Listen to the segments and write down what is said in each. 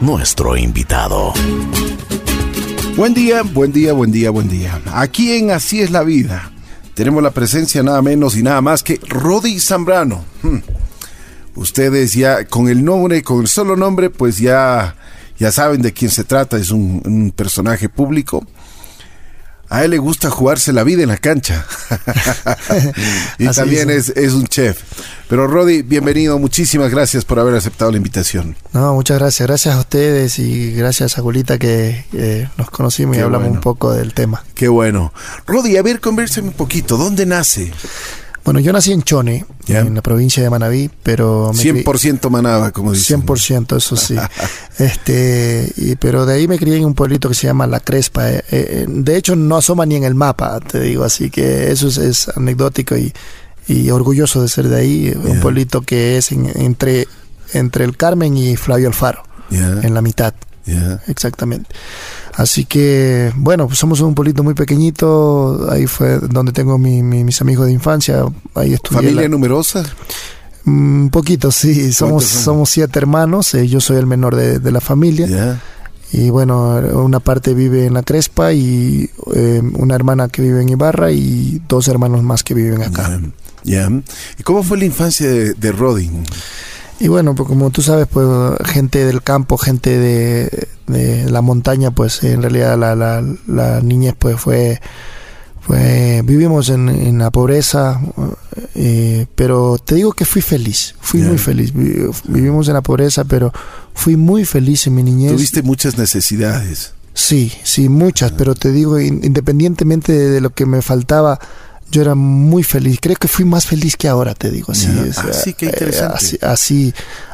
nuestro invitado. Buen día, buen día, buen día, buen día. Aquí en Así es la vida tenemos la presencia nada menos y nada más que Rodi Zambrano. Hmm. Ustedes ya con el nombre, con el solo nombre, pues ya, ya saben de quién se trata. Es un personaje público a él le gusta jugarse la vida en la cancha. y también es, un chef. Pero Rodi, bienvenido. Muchísimas gracias por haber aceptado la invitación. No, muchas gracias. Gracias a ustedes y gracias a Julita que nos conocimos y hablamos un poco del tema. Qué bueno. Rodi, a ver, convérsame un poquito. ¿Dónde nace? Bueno, yo nací en Chone, en la provincia de Manaví, pero... 100% Manaba, como dicen. 100%, eso sí. este, y, pero de ahí me crié en un pueblito que se llama La Crespa. Eh, eh, de hecho, no asoma ni en el mapa, te digo, así que eso es, anecdótico y, y, orgulloso de ser de ahí. Un pueblito que es entre, entre el Carmen y Flavio Alfaro, en la mitad. Exactamente. Así que, bueno, pues somos un pueblito muy pequeñito. Ahí fue donde tengo mis amigos de infancia. Ahí estudié. ¿Familia numerosa? Un poquito, sí. Somos, somos siete hermanos. Eh, yo soy el menor de, la familia. Y bueno, una parte vive en la Crespa y eh, una hermana que vive en Ibarra y dos hermanos más que viven acá. Ya. ¿Y cómo fue la infancia de, de Rodin? Y bueno, pues como tú sabes, pues gente del campo, gente de, la montaña, pues en realidad la, la, la niñez pues fue, fue vivimos en, la pobreza, eh, pero te digo que fui feliz, fui muy feliz. Vivimos en la pobreza, pero fui muy feliz en mi niñez. Tuviste muchas necesidades. Sí, sí, muchas, pero te digo, independientemente de lo que me faltaba, yo era muy feliz. Creo que fui más feliz que ahora, te digo. Así, interesante. así,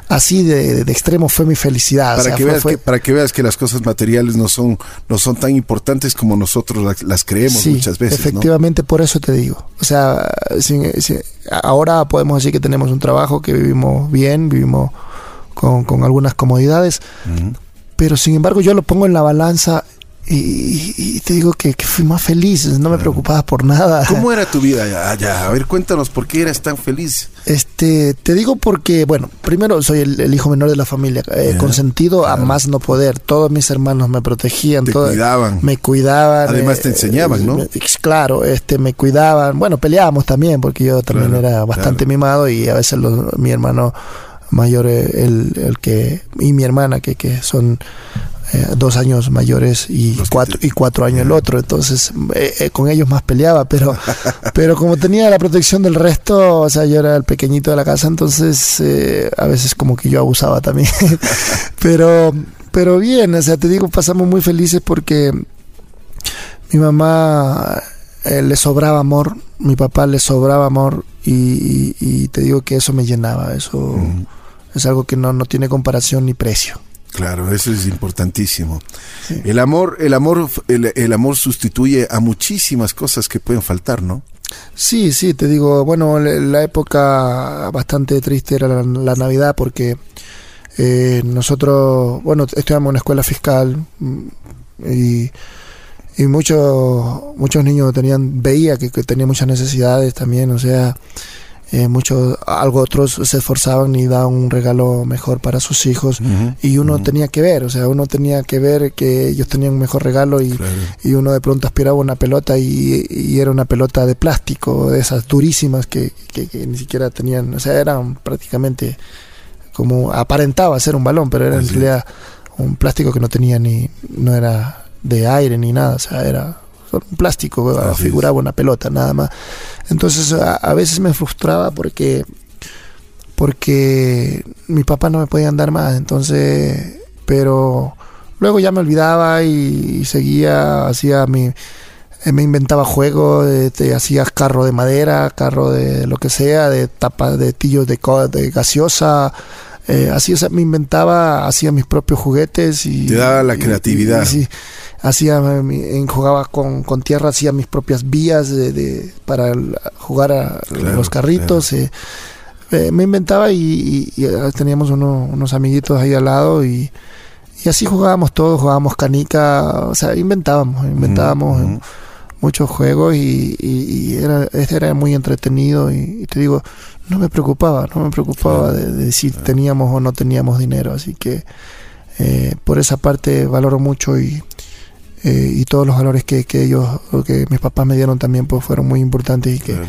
así, de, extremo fue mi felicidad. Para, que veas que, para que veas que las cosas materiales no son, no son tan importantes como nosotros las, creemos muchas veces. Efectivamente, por eso te digo. O sea, ahora podemos decir que tenemos un trabajo, que vivimos bien, vivimos con, con algunas comodidades. Pero sin embargo, yo lo pongo en la balanza y, te digo que, fui más feliz, no me preocupaba por nada. ¿Cómo era tu vida allá? A ver, cuéntanos por qué eras tan feliz. Este, te digo porque, bueno, primero soy el, hijo menor de la familia, eh, consentido a más no poder. Todos mis hermanos me protegían, te cuidaban. Me cuidaban. Además te eh, enseñaban, ¿no? claro, este, me cuidaban. Bueno, peleábamos también porque yo también era bastante mimado y a veces mi hermano mayor, eh, el, el que y mi hermana que, que son eh, dos años mayores y cuatro, y cuatro años el otro. Entonces, eh, eh, con ellos más peleaba, pero, pero como tenía la protección del resto, o sea, yo era el pequeñito de la casa, entonces a veces como que yo abusaba también. pero, pero bien, o sea, te digo, pasamos muy felices porque mi mamá le sobraba amor, mi papá le sobraba amor y, te digo que eso me llenaba, eso es algo que no, no tiene comparación ni precio. Claro, eso es importantísimo. El amor, el amor, el, amor sustituye a muchísimas cosas que pueden faltar, ¿no? Sí, sí, te digo, bueno, la época bastante triste era la, Navidad porque eh, nosotros, bueno, estudiamos en una escuela fiscal mm, y, y muchos muchos niños tenían, veía que, que tenían muchas necesidades también, o sea, eh, muchos, algo otros se esforzaban y daban un regalo mejor para sus hijos y uno tenía que ver, o sea, uno tenía que ver que ellos tenían un mejor regalo y, y uno de pronto aspiraba una pelota y, era una pelota de plástico, de esas durísimas que, que, ni siquiera tenían, o sea, eran prácticamente como aparentaba ser un balón, pero era en realidad un plástico que no tenía ni, no era de aire ni nada, o sea, era un plástico, figuraba una pelota nada más. Entonces a, veces me frustraba porque porque mi papá no me podía andar más, entonces, pero luego ya me olvidaba y, seguía, hacía mi, eh, me inventaba juegos, te hacía carro de madera, carro de lo que sea, de tapa de tillos de, de gaseosa, eh, así, o me inventaba, hacía mis propios juguetes y... Te daba la creatividad. sí, hacía, en, jugaba con, con, tierra, hacía mis propias vías de, para jugar a los carritos. Eh, eh, me inventaba y, eh, teníamos unos amiguitos ahí al lado y, así jugábamos todos, jugábamos canica, o sea, inventábamos, inventábamos muchos juegos y, era, este era muy entretenido y, te digo, no me preocupaba, no me preocupaba de, de si teníamos o no teníamos dinero, así que eh, por esa parte valoro mucho y, eh, y todos los valores que, que ellos, o que mis papás me dieron también, pues fueron muy importantes y que, Claro.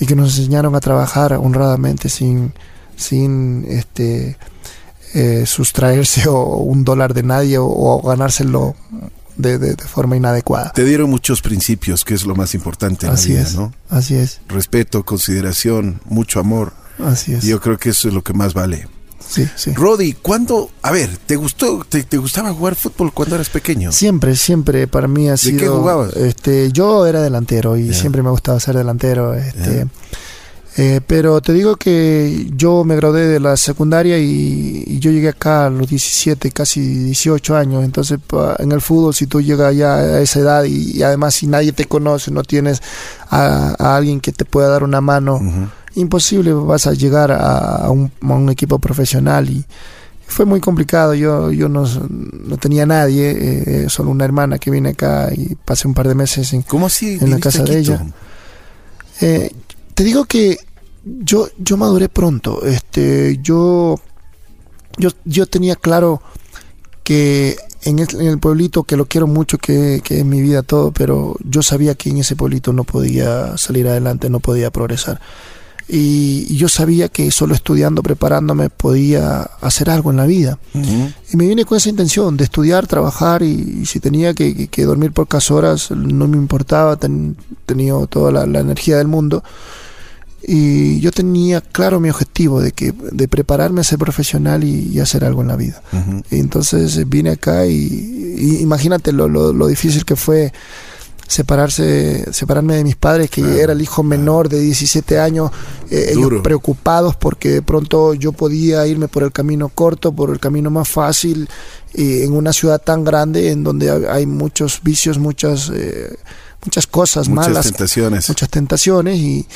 y que nos enseñaron a trabajar honradamente sin, sin este eh, sustraerse o un dólar de nadie o, o ganárselo de, de- de forma inadecuada. Te dieron muchos principios, que es lo más importante en Así la vida, es, ¿no? así es, Respeto, consideración, mucho amor. así es. Y yo creo que eso es lo que más vale. Sí, sí. Rodi, ¿cuándo? A ver, ¿te gustó, te, te gustaba jugar fútbol cuando eras pequeño? Siempre, siempre para mí ha sido. qué jugabas? Este, yo era delantero y siempre me gustaba ser delantero. Este, eh, pero te digo que yo me gradué de la secundaria y, y yo llegué acá a los 17, casi 18 años. Entonces, en el fútbol, si tú llegas ya a esa edad y, y además si nadie te conoce, no tienes a, a alguien que te pueda dar una mano. Imposible vas a llegar a, a un, a un equipo profesional y fue muy complicado. Yo, yo no, no tenía nadie, eh, solo una hermana que vine acá y pasé un par de meses en, ¿Cómo así? En la casa de ella. Eh, te digo que yo, yo maduré pronto. Este, yo, yo, yo tenía claro que en el, en el pueblito, que lo quiero mucho, que, que es mi vida todo, pero yo sabía que en ese pueblito no podía salir adelante, no podía progresar. Y, yo sabía que solo estudiando, preparándome, podía hacer algo en la vida. Y me vine con esa intención de estudiar, trabajar y, y si tenía que, que- que dormir pocas horas, no me importaba, ten- tenía toda la, la energía del mundo. Y yo tenía claro mi objetivo de, que, de prepararme a ser profesional y, y hacer algo en la vida. Y entonces vine acá y, y imagínate lo, lo, lo difícil que fue separarse separarme de mis padres que Claro, era el hijo menor de 17 años eh, ellos preocupados porque de pronto yo podía irme por el camino corto por el camino más fácil eh, en una ciudad tan grande en donde hay- muchos vicios muchas eh, muchas cosas Muchas malas tentaciones. muchas tentaciones y,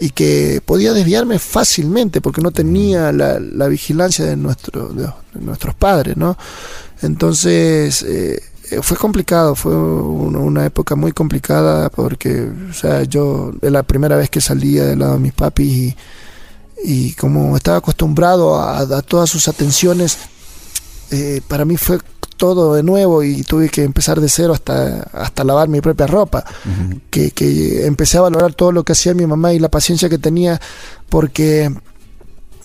y que podía desviarme fácilmente porque no tenía la, la vigilancia de, nuestro, de, de nuestros padres, ¿no? Entonces eh, fue complicado, fue una, época muy complicada porque, o sea, yo es la primera vez que salía del lado de mis papis y, y como estaba acostumbrado a, a todas sus atenciones, eh, para mí fue todo de nuevo y tuve que empezar de cero hasta, hasta lavar mi propia ropa que, que empecé a valorar todo lo que hacía mi mamá y la paciencia que tenía porque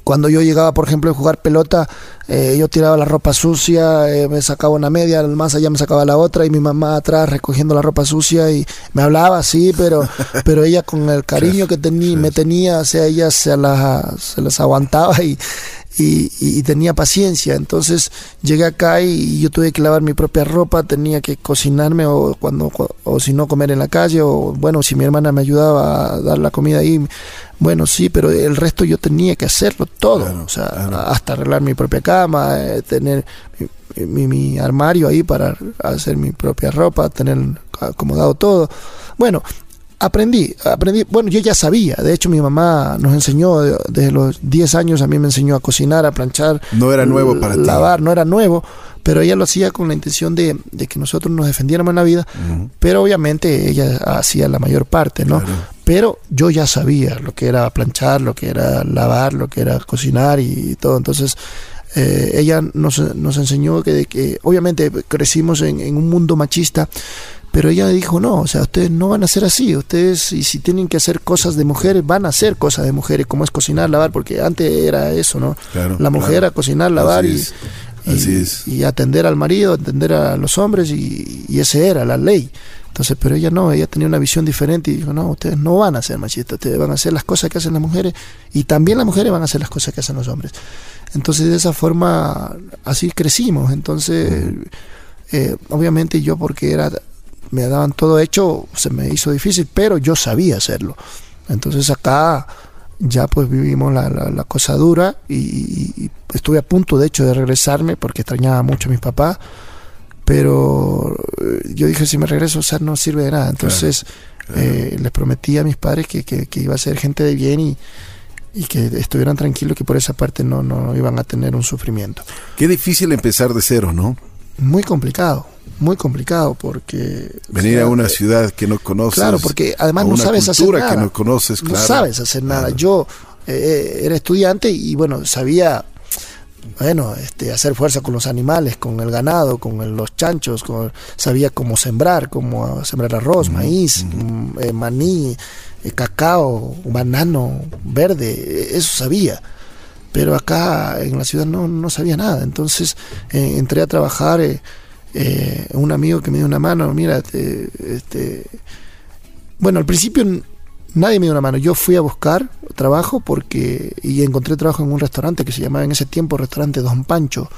cuando yo llegaba, por ejemplo, a jugar pelota, eh, yo tiraba la ropa sucia, eh, me sacaba una media, más allá me sacaba la otra y mi mamá atrás recogiendo la ropa sucia y me hablaba así, pero pero ella con el cariño que tenía, me tenía, o sea, ella se las, se las aguantaba y, y, y tenía paciencia. Entonces llegué acá y yo tuve que lavar mi propia ropa, tenía que cocinarme o cuando o si no comer en la calle o bueno, si mi hermana me ayudaba a dar la comida ahí, bueno, sí, pero el resto yo tenía que hacerlo todo, Claro, o sea, claro. hasta arreglar mi propia cama, eh, tener mi, mi- mi armario ahí para hacer mi propia ropa, tener acomodado todo. Bueno, aprendí, aprendí, bueno, yo ya sabía, de hecho mi mamá nos enseñó de- desde los 10 años, a mí me enseñó a cocinar, a planchar, No era nuevo para ti. lavar, no era nuevo, pero ella lo hacía con la intención de, de que nosotros nos defendiéramos en la vida, pero obviamente ella hacía la mayor parte, ¿no? Claro. Pero yo ya sabía lo que era planchar, lo que era lavar, lo que era cocinar y todo. Entonces, eh, ella nos, nos enseñó que, de que obviamente crecimos en, en un mundo machista, pero ella dijo, no, o sea, ustedes no van a ser así, ustedes y si tienen que hacer cosas de mujeres, van a hacer cosas de mujeres, como es cocinar, lavar, porque antes era eso, ¿no? Claro, la mujer claro. a cocinar, lavar Así y, es, y- así es. y atender al marido, atender a los hombres y, y ese era la ley. Entonces, pero ella no, ella tenía una visión diferente y dijo, no, ustedes no van a ser machistas, ustedes van a hacer las cosas que hacen las mujeres y también las mujeres van a hacer las cosas que hacen los hombres. Entonces, de esa forma, así crecimos. Entonces, eh, obviamente yo porque era, me daban todo hecho, se me hizo difícil, pero yo sabía hacerlo. Entonces acá ya pues vivimos la, la- la cosa dura y, y- estuve a punto de hecho de regresarme porque extrañaba mucho a mis papás, pero eh, yo dije si me regreso, o sea, no sirve de nada. Entonces claro. eh, les prometí a mis padres que, que- que iba a ser gente de bien y, y que estuvieran tranquilos que por esa parte no, no iban a tener un sufrimiento. Qué difícil empezar de cero, ¿no? Muy complicado, muy complicado porque... o Venir sea, a una eh, ciudad que no conoces. Claro, porque además no sabes hacer nada. que no conoces, No claro. sabes hacer nada. Claro. Yo Eh, era estudiante y bueno, sabía bueno, este, hacer fuerza con los animales, con el ganado, con los chanchos, con, sabía cómo sembrar, cómo sembrar arroz, maíz, mm, eh, maní, eh, cacao, banano, verde, eso sabía. Pero acá en la ciudad no, no sabía nada. Entonces entré a trabajar, un amigo que me dio una mano, mira, este, bueno, al principio nadie me dio una mano. Yo fui a buscar trabajo porque y encontré trabajo en un restaurante que se llamaba en ese tiempo restaurante Don Pancho.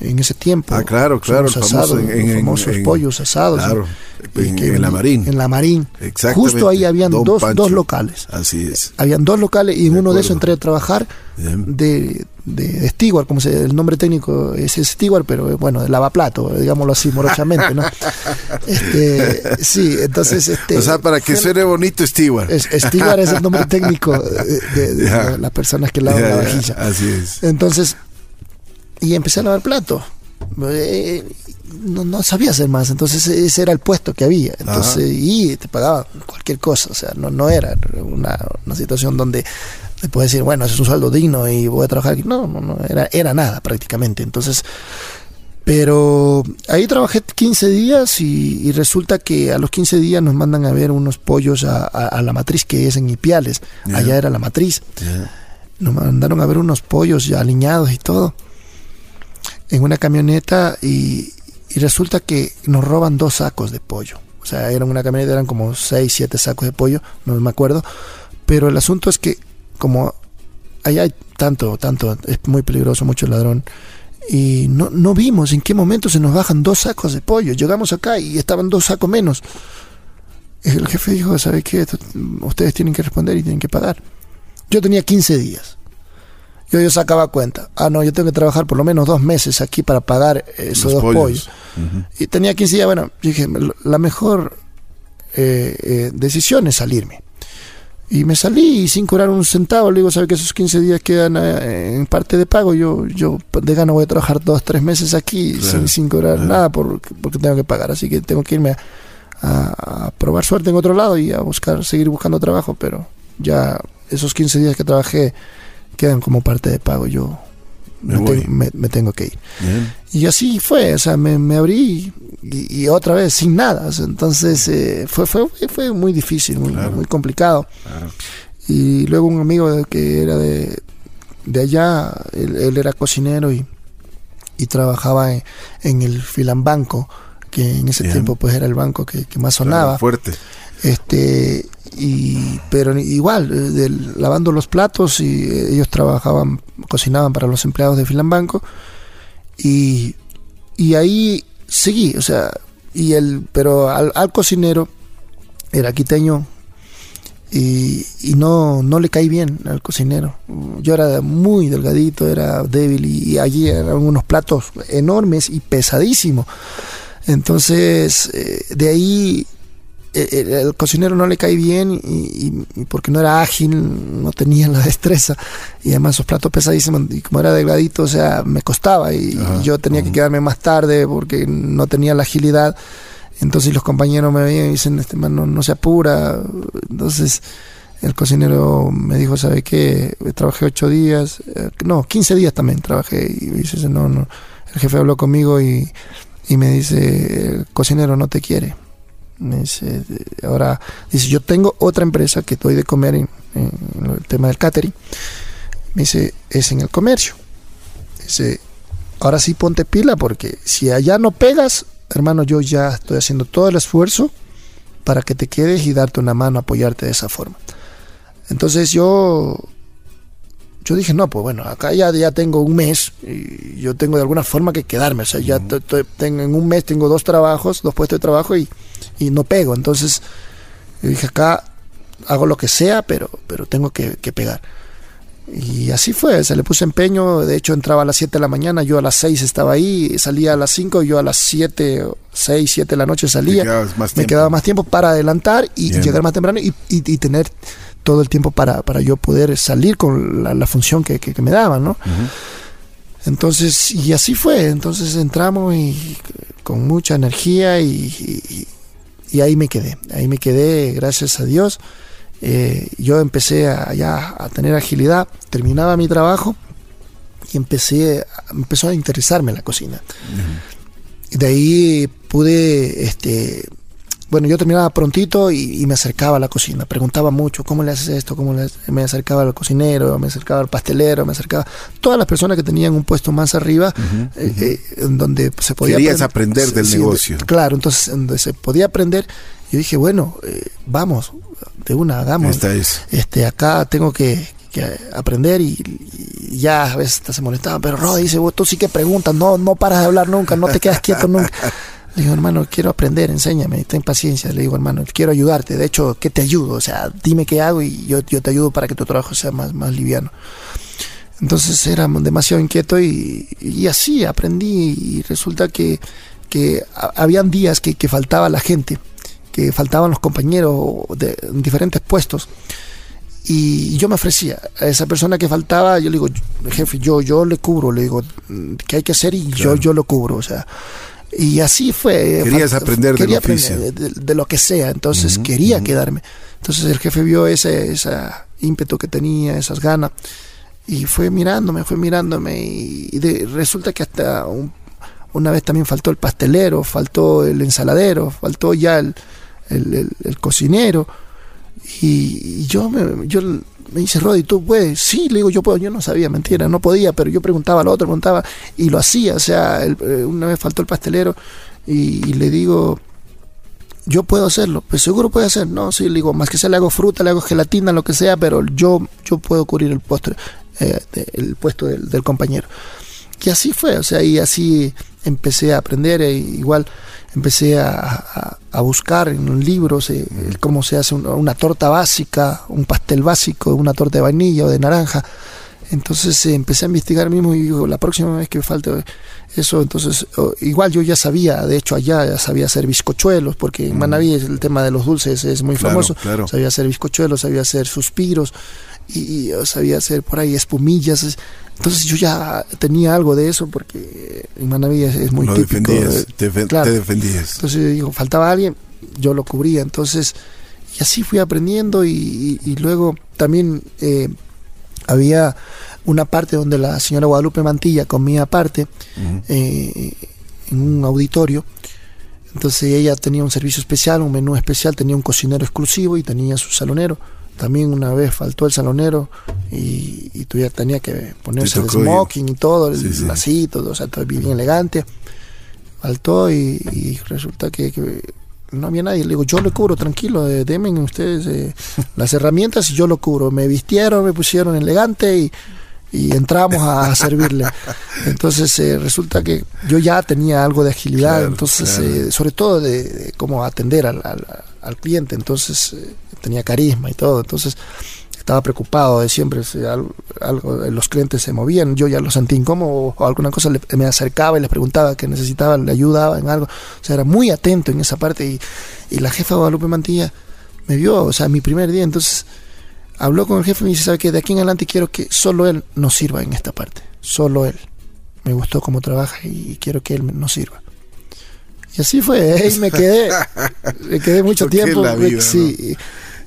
En ese tiempo. Ah, claro, claro. Los asados, en, famosos pollos asados. Claro. En, la Marín. En la Marín. Exactamente. Justo ahí habían dos, dos, locales. Así es. Habían dos locales y en uno de esos entré a trabajar de, de, steward, como se, el nombre técnico es steward, pero bueno, de lavaplato, digámoslo así, morochamente, ¿no? este, sí, entonces... Este, o sea, para que suene bonito, steward. Es, es el nombre técnico de, las personas que lavan la vajilla. así es. Entonces, y empecé a lavar plato. Eh, no, no, sabía hacer más, entonces ese era el puesto que había. Entonces, y te pagaban cualquier cosa, o sea, no, no era una, una situación donde puedes decir, bueno, ese es un sueldo digno y voy a trabajar aquí. No, no, no, era, era nada prácticamente. Entonces, pero ahí trabajé 15 días y, resulta que a los 15 días nos mandan a ver unos pollos a, la matriz que es en Ipiales. Allá era la matriz. Nos mandaron a ver unos pollos ya aliñados y todo en una camioneta y, y resulta que nos roban dos sacos de pollo. O sea, eran una camioneta, eran como 6, 7 sacos de pollo, no me acuerdo. Pero el asunto es que como allá hay tanto, tanto, es muy peligroso, mucho ladrón. Y no, no vimos en qué momento se nos bajan dos sacos de pollo. Llegamos acá y estaban dos sacos menos. El jefe dijo, ¿sabe qué? Ustedes tienen que responder y tienen que pagar. Yo tenía 15 días. Yo, yo sacaba cuenta. Ah, no, yo tengo que trabajar por lo menos dos meses aquí para pagar esos dos pollos. Y tenía 15 días. Bueno, dije, la mejor eh, eh, decisión es salirme. Y me salí sin cobrar un centavo. Le digo, ¿sabe que esos 15 días quedan eh, en parte de pago? Yo yo de gana voy a trabajar dos, tres meses aquí sin, sin, cobrar nada porque, porque tengo que pagar. Así que tengo que irme a, probar suerte en otro lado y a buscar seguir buscando trabajo. Pero ya esos 15 días que trabajé quedan como parte de pago. Yo me, tengo que ir. Y así fue, o sea, me, abrí y, otra vez sin nada. entonces eh, fue, fue, fue muy difícil, muy, muy complicado. Y luego un amigo que era de, de allá, él, era cocinero y, y trabajaba en, el Filambanco, que en ese tiempo pues era el banco que, más sonaba. fuerte. Este, y, pero igual, eh, lavando los platos y eh, ellos trabajaban, cocinaban para los empleados de Filambanco y, y ahí seguí, o sea, y el, pero al, cocinero era quiteño y, y, no, no le caí bien al cocinero. Yo era muy delgadito, era débil y, allí eran unos platos enormes y pesadísimos. Entonces, eh, de ahí eh, el, cocinero no le cae bien y, porque no era ágil, no tenía la destreza y además esos platos pesadísimos y como era delgadito, o sea, me costaba y, yo tenía que quedarme más tarde porque no tenía la agilidad. Entonces los compañeros me veían y dicen, este man no, se apura. Entonces el cocinero me dijo, ¿sabe qué? Trabajé ocho días, eh, no, 15 días también trabajé y dice, no, no. El jefe habló conmigo y, y me dice, el cocinero no te quiere dice, ahora, dice, yo tengo otra empresa que doy de comer en, el tema del catering. Me dice, es en el comercio. Dice, ahora sí ponte pila porque si allá no pegas, hermano, yo ya estoy haciendo todo el esfuerzo para que te quedes y darte una mano, apoyarte de esa forma. Entonces yo yo dije, no, pues bueno, acá ya, ya tengo un mes y yo tengo de alguna forma que quedarme. O sea, ya tengo, en un mes tengo dos trabajos, dos puestos de trabajo y, y no pego. Entonces, dije, acá hago lo que sea, pero, pero tengo que, pegar. Y así fue, se le puse empeño, de hecho entraba a las 7 de la mañana, yo a las 6 estaba ahí, salía a las 5, yo a las 7, 6, 7 de la noche salía, me quedaba más tiempo para adelantar y llegar más temprano y, y, tener todo el tiempo para, para yo poder salir con la, función que, que, me daban, ¿no? Entonces, y así fue, entonces entramos y con mucha energía y, y ahí me quedé, ahí me quedé, gracias a Dios. eh, yo empecé a, ya a tener agilidad, terminaba mi trabajo y empecé, empezó a interesarme la cocina. De ahí pude este, bueno, yo terminaba prontito y, me acercaba a la cocina, preguntaba mucho, ¿cómo le haces esto? ¿Cómo le Me acercaba al cocinero, me acercaba al pastelero, me acercaba todas las personas que tenían un puesto más arriba, eh, eh, en donde se podía... Querías aprender del negocio. claro, entonces donde se podía aprender, yo dije, bueno, eh, vamos, de una, hagamos. Esta es. Este, acá tengo que, aprender y, ya a veces se molestaban, pero Rod dice, vos tú sí que preguntas, no, no paras de hablar nunca, no te quedas quieto nunca. Le digo, hermano, quiero aprender, enséñame, ten paciencia. Le digo, hermano, quiero ayudarte. De hecho, ¿qué te ayudo? O sea, dime qué hago y yo, yo te ayudo para que tu trabajo sea más, más liviano. Entonces era demasiado inquieto y, y así aprendí y resulta que, que habían días que, que, faltaba la gente, que faltaban los compañeros de, en diferentes puestos. Y yo me ofrecía a esa persona que faltaba, yo le digo, jefe, yo, yo le cubro, le digo, ¿qué hay que hacer? Y yo, yo lo cubro. O sea, y así fue. Querías aprender quería aprender de, lo que sea, entonces quería quedarme. Entonces el jefe vio ese, ese ímpetu que tenía, esas ganas, y fue mirándome, fue mirándome, y, resulta que hasta una vez también faltó el pastelero, faltó el ensaladero, faltó ya el, el, cocinero, y, yo, me, yo me dice, Rodi, ¿tú puedes? Sí, le digo, yo puedo. Yo no sabía, mentira, no podía, pero yo preguntaba al otro, preguntaba y lo hacía. O sea, eh, una vez faltó el pastelero y, le digo, yo puedo hacerlo. Pues seguro puede hacer. No, sí, le digo, más que sea le hago fruta, le hago gelatina, lo que sea, pero yo, yo puedo cubrir el, postre, eh, el puesto del, compañero. Y así fue, o sea, y así empecé a aprender, e igual empecé a, buscar en libros eh, cómo se hace una, torta básica, un pastel básico, una torta de vainilla o de naranja. Entonces eh, empecé a investigar mismo y digo, la próxima vez que falte eso, entonces igual yo ya sabía, de hecho allá ya sabía hacer bizcochuelos, porque en Manaví el tema de los dulces es muy famoso, sabía hacer bizcochuelos, sabía hacer suspiros y, sabía hacer por ahí espumillas. Entonces yo ya tenía algo de eso porque en Manaví es, muy típico. te, defendías. Entonces digo, faltaba alguien, yo lo cubría. Entonces, y así fui aprendiendo y, luego también eh, había una parte donde la señora Guadalupe Mantilla comía aparte eh, en un auditorio. Entonces ella tenía un servicio especial, un menú especial, tenía un cocinero exclusivo y tenía su salonero también una vez faltó el salonero y, y tú ya tenía que ponerse el smoking y todo, el lacito, o sea, todo bien elegante. Faltó y, resulta que, no había nadie. Le digo, yo le cubro, tranquilo, eh, denme ustedes eh, las herramientas y yo lo cubro. Me vistieron, me pusieron elegante y, y entramos a, servirle. Entonces eh, resulta que yo ya tenía algo de agilidad, entonces sobre todo de, cómo atender al, al, cliente. Entonces tenía carisma y todo, entonces estaba preocupado de siempre, si algo, los clientes se movían, yo ya lo sentí incómodo o alguna cosa me acercaba y les preguntaba que necesitaba, le ayudaba en algo, o sea, era muy atento en esa parte y, la jefa Guadalupe Mantilla me vio, o sea, mi primer día, entonces habló con el jefe y me dice, ¿sabe que De aquí en adelante quiero que solo él nos sirva en esta parte, solo él. Me gustó cómo trabaja y quiero que él nos sirva. Y así fue, y me quedé, me quedé mucho tiempo. sí,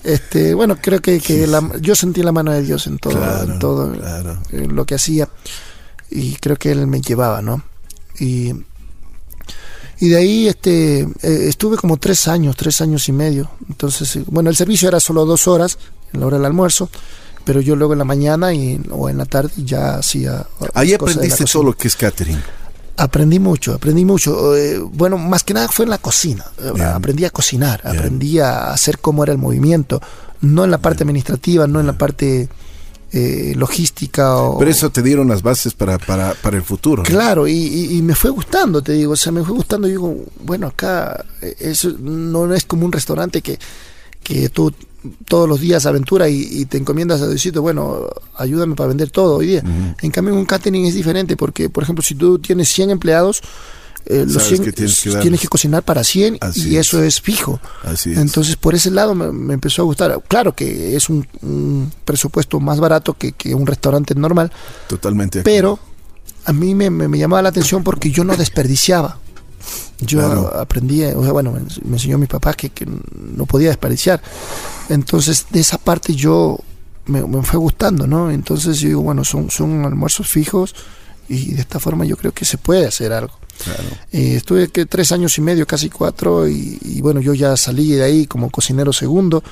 este, bueno, creo que, que yo sentí la mano de Dios en todo, en todo lo que hacía y creo que Él me llevaba, ¿no? Y, y de ahí este, eh, estuve como tres años, tres años y medio. Entonces, eh, bueno, el servicio era solo dos horas, en la hora del almuerzo, pero yo luego en la mañana y, o en la tarde ya hacía... Ahí aprendiste todo lo que es catering. Aprendí mucho, aprendí mucho. Eh, bueno, más que nada fue en la cocina. Eh, aprendí a cocinar, aprendí a hacer cómo era el movimiento, no en la parte administrativa, no en la parte eh, logística. O, Pero eso te dieron las bases para, para, para el futuro. Claro, y, me fue gustando, te digo, o sea, me fue gustando. Digo, bueno, acá eso no es como un restaurante que, que tú todos los días aventura y, te encomiendas a decirte, bueno, ayúdame para vender todo hoy día. En cambio, un catering es diferente porque, por ejemplo, si tú tienes 100 empleados, eh, los 100, tienes, que cocinar para 100 y eso es fijo. Entonces, por ese lado me, empezó a gustar. Claro que es un, presupuesto más barato que, un restaurante normal. Totalmente. Pero a mí me, me, llamaba la atención porque yo no desperdiciaba. Yo aprendí, o sea, bueno, me, enseñó mi papá que, que, no podía desperdiciar. Entonces, de esa parte yo me, fue gustando, ¿no? Entonces yo digo, bueno, son, son almuerzos fijos y de esta forma yo creo que se puede hacer algo. Eh, estuve que tres años y medio, casi cuatro, y, bueno, yo ya salí de ahí como cocinero segundo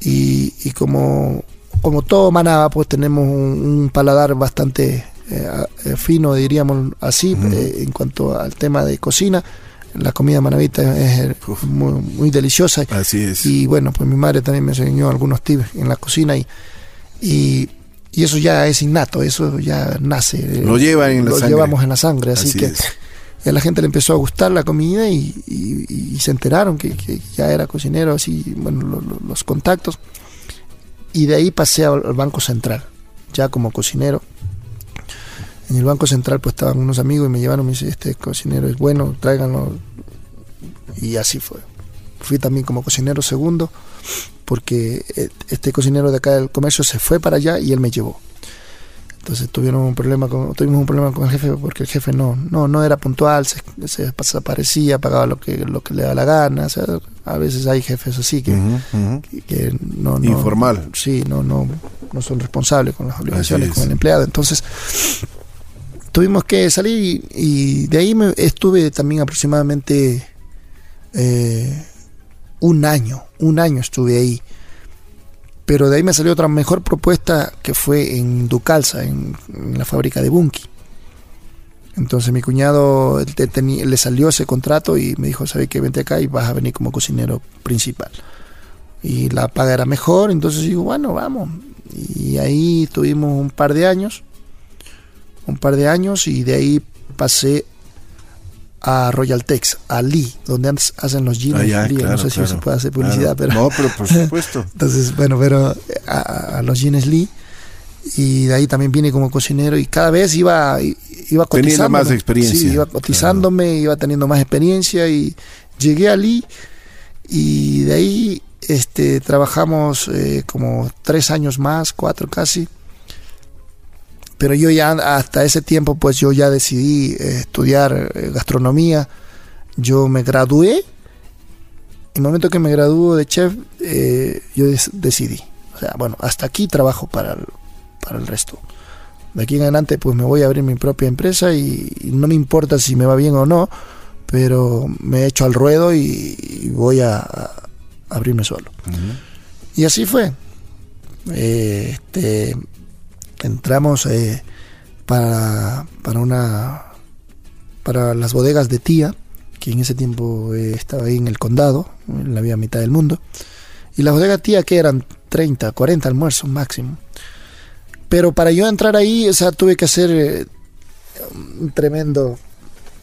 y, y como, como todo Manaba, pues tenemos un, paladar bastante eh, eh, fino, diríamos así, en cuanto al tema de cocina la comida manavita es muy, deliciosa. Así es. Y bueno, pues mi madre también me enseñó algunos tips en la cocina y, y, eso ya es innato, eso ya nace. Lo llevan en la lo llevamos en la sangre, así, que a la gente le empezó a gustar la comida y, y, se enteraron que, ya era cocinero, así, bueno, los contactos. Y de ahí pasé al Banco Central, ya como cocinero en el Banco Central pues estaban unos amigos y me llevaron, me dice, este cocinero es bueno, tráiganlo. Y así fue. Fui también como cocinero segundo, porque eh, este cocinero de acá del comercio se fue para allá y él me llevó. Entonces tuvieron un problema con, tuvimos un problema con el jefe porque el jefe no, no, no era puntual, se, se desaparecía, pagaba lo que, lo que le da la gana. a veces hay jefes así que, que, no, no, Informal. Sí, no, no, no son responsables con las obligaciones con el empleado. Entonces, tuvimos que salir y, de ahí me estuve también aproximadamente eh, un año, un año estuve ahí. Pero de ahí me salió otra mejor propuesta que fue en Ducalza, en, la fábrica de Bunky. Entonces mi cuñado le salió ese contrato y me dijo, ¿sabes qué? Vente acá y vas a venir como cocinero principal. Y la paga era mejor, entonces digo, bueno, vamos. Y ahí tuvimos un par de años un par de años y de ahí pasé a Royal Tex, a Lee, donde hacen los jeans. Ah, no sé si se puede hacer publicidad, pero. No, pero por supuesto. Entonces, bueno, pero a, los jeans Lee. Y de ahí también vine como cocinero y cada vez iba, iba cotizando. Teniendo más experiencia. Sí, iba cotizándome, iba teniendo más experiencia y llegué a Lee y de ahí este, trabajamos eh, como tres años más, cuatro casi pero yo ya hasta ese tiempo pues yo ya decidí eh, estudiar eh, gastronomía, yo me gradué, en el momento que me graduó de chef eh, yo decidí, o sea, bueno, hasta aquí trabajo para el, para el resto. De aquí en adelante pues me voy a abrir mi propia empresa y, no me importa si me va bien o no, pero me he hecho al ruedo y, voy a, abrirme solo. Y así fue. este, entramos eh, para, para una para las bodegas de tía que en ese tiempo eh, estaba ahí en el condado en la vía mitad del mundo. Y las bodegas tía que eran 30 40 almuerzos máximo. Pero para yo entrar ahí o sea tuve que hacer eh, un tremendo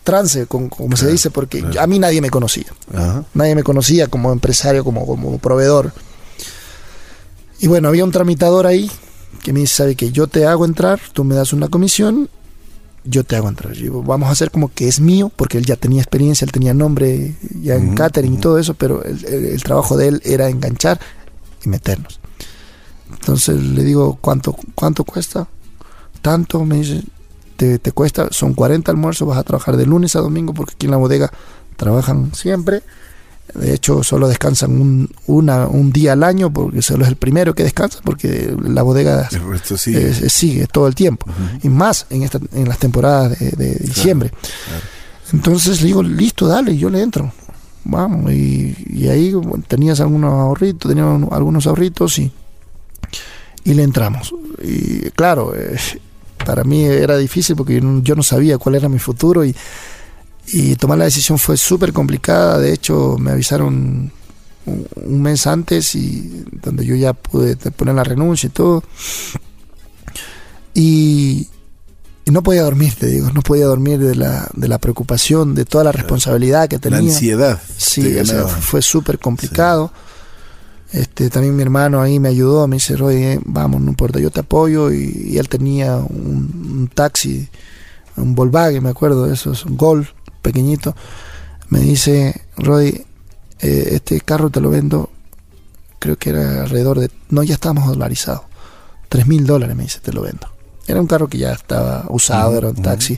trance como se dice porque a mí nadie me conocía. Nadie me conocía como empresario como como proveedor. Y bueno había un tramitador ahí que me dice, sabe que yo te hago entrar, tú me das una comisión, yo te hago entrar. Yo, vamos a hacer como que es mío, porque él ya tenía experiencia, él tenía nombre ya en catering y todo eso, pero el, trabajo de él era enganchar y meternos. Entonces le digo, ¿cuánto, cuánto cuesta? Tanto, me dice, te, te cuesta, son 40 almuerzos, vas a trabajar de lunes a domingo, porque aquí en la bodega trabajan siempre de hecho, solo descansan un, una, un día al año, porque solo es el primero que descansa, porque la bodega sigue. todo el tiempo. Y más en, esta, en las temporadas de, diciembre. Entonces le digo, listo, dale, yo le entro. Vamos, y, ahí tenías algunos ahorritos, teníamos algunos ahorritos y, y le entramos. Y claro, eh, para mí era difícil porque yo no sabía cuál era mi futuro y y tomar la decisión fue súper complicada. De hecho, me avisaron un, mes antes y donde yo ya pude poner la renuncia y todo. Y, no podía dormir, te digo, no podía dormir de la, de la preocupación, de toda la responsabilidad que tenía. La ansiedad. Sí, fue súper complicado. Este, también mi hermano ahí me ayudó, me dice, Roy, eh, vamos, no importa, yo te apoyo. Y, él tenía un, taxi, un Volkswagen, me acuerdo eso, es un Gol pequeñito, me dice, Roy, eh, este carro te lo vendo, creo que era alrededor de, no, ya estábamos dolarizados, tres mil dólares me dice, te lo vendo. Era un carro que ya estaba usado, era un taxi.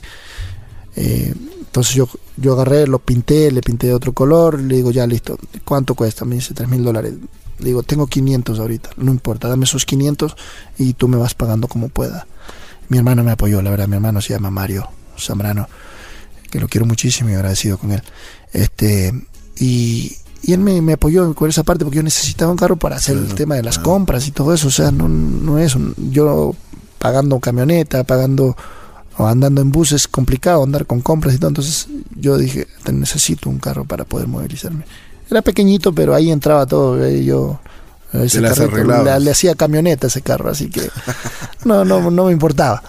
Eh, Entonces yo, yo agarré, lo pinté, le pinté de otro color, le digo, ya listo, ¿cuánto cuesta? Me dice, tres mil dólares. Le digo, tengo 500 ahorita, no importa, dame esos 500 y tú me vas pagando como pueda. Mi hermano me apoyó, la verdad, mi hermano se llama Mario Zambrano, que lo quiero muchísimo y agradecido con él. Este, y, y él me, me, apoyó con esa parte porque yo necesitaba un carro para hacer el tema de las compras y todo eso. O sea, no, no es yo pagando camioneta, pagando o andando en bus es complicado andar con compras y todo. Entonces yo dije, necesito un carro para poder movilizarme. Era pequeñito, pero ahí entraba todo. Yo ese le, le, hacía camioneta ese carro, así que no, no, no me importaba.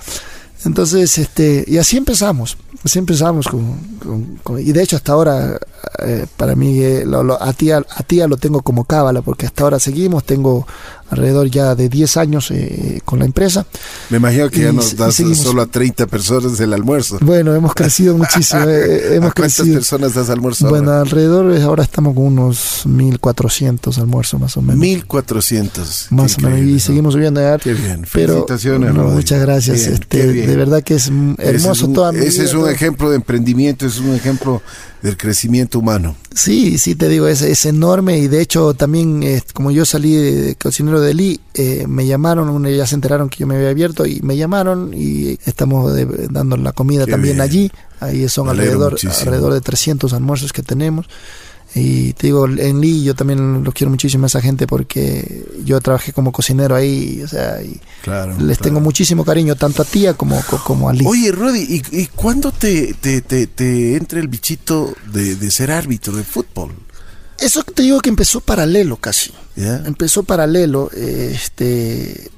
Entonces, este, y así empezamos. Así empezamos con, y de hecho hasta ahora eh, para mí eh, a tía a tía lo tengo como cábala porque hasta ahora seguimos tengo alrededor ya de 10 años eh, con la empresa. Me imagino que ya nos das solo a 30 personas el almuerzo. Bueno, hemos crecido muchísimo. Eh, hemos cuántas personas das almuerzo Bueno, alrededor ahora estamos con unos 1400 almuerzos más o menos. 1400. Más o menos. Y seguimos subiendo. Qué bien. Felicitaciones, Muchas gracias. este, de verdad que es hermoso toda mi Ese es un ejemplo de emprendimiento, es un ejemplo del crecimiento humano. Sí, sí, te digo, es, es enorme y de hecho también, eh, como yo salí de, cocinero de Lee, eh, me llamaron, ya se enteraron que yo me había abierto y me llamaron y estamos dando la comida también allí. Ahí son alrededor, alrededor de 300 almuerzos que tenemos. Y te digo, en Lee yo también lo quiero muchísimo a esa gente porque yo trabajé como cocinero ahí, o sea, y les tengo muchísimo cariño, tanto a tía como, como a Lee. Oye, Rodi, ¿y, y cuándo te, te, te, entra el bichito de, ser árbitro de fútbol? Eso te digo que empezó paralelo casi. Empezó paralelo, este,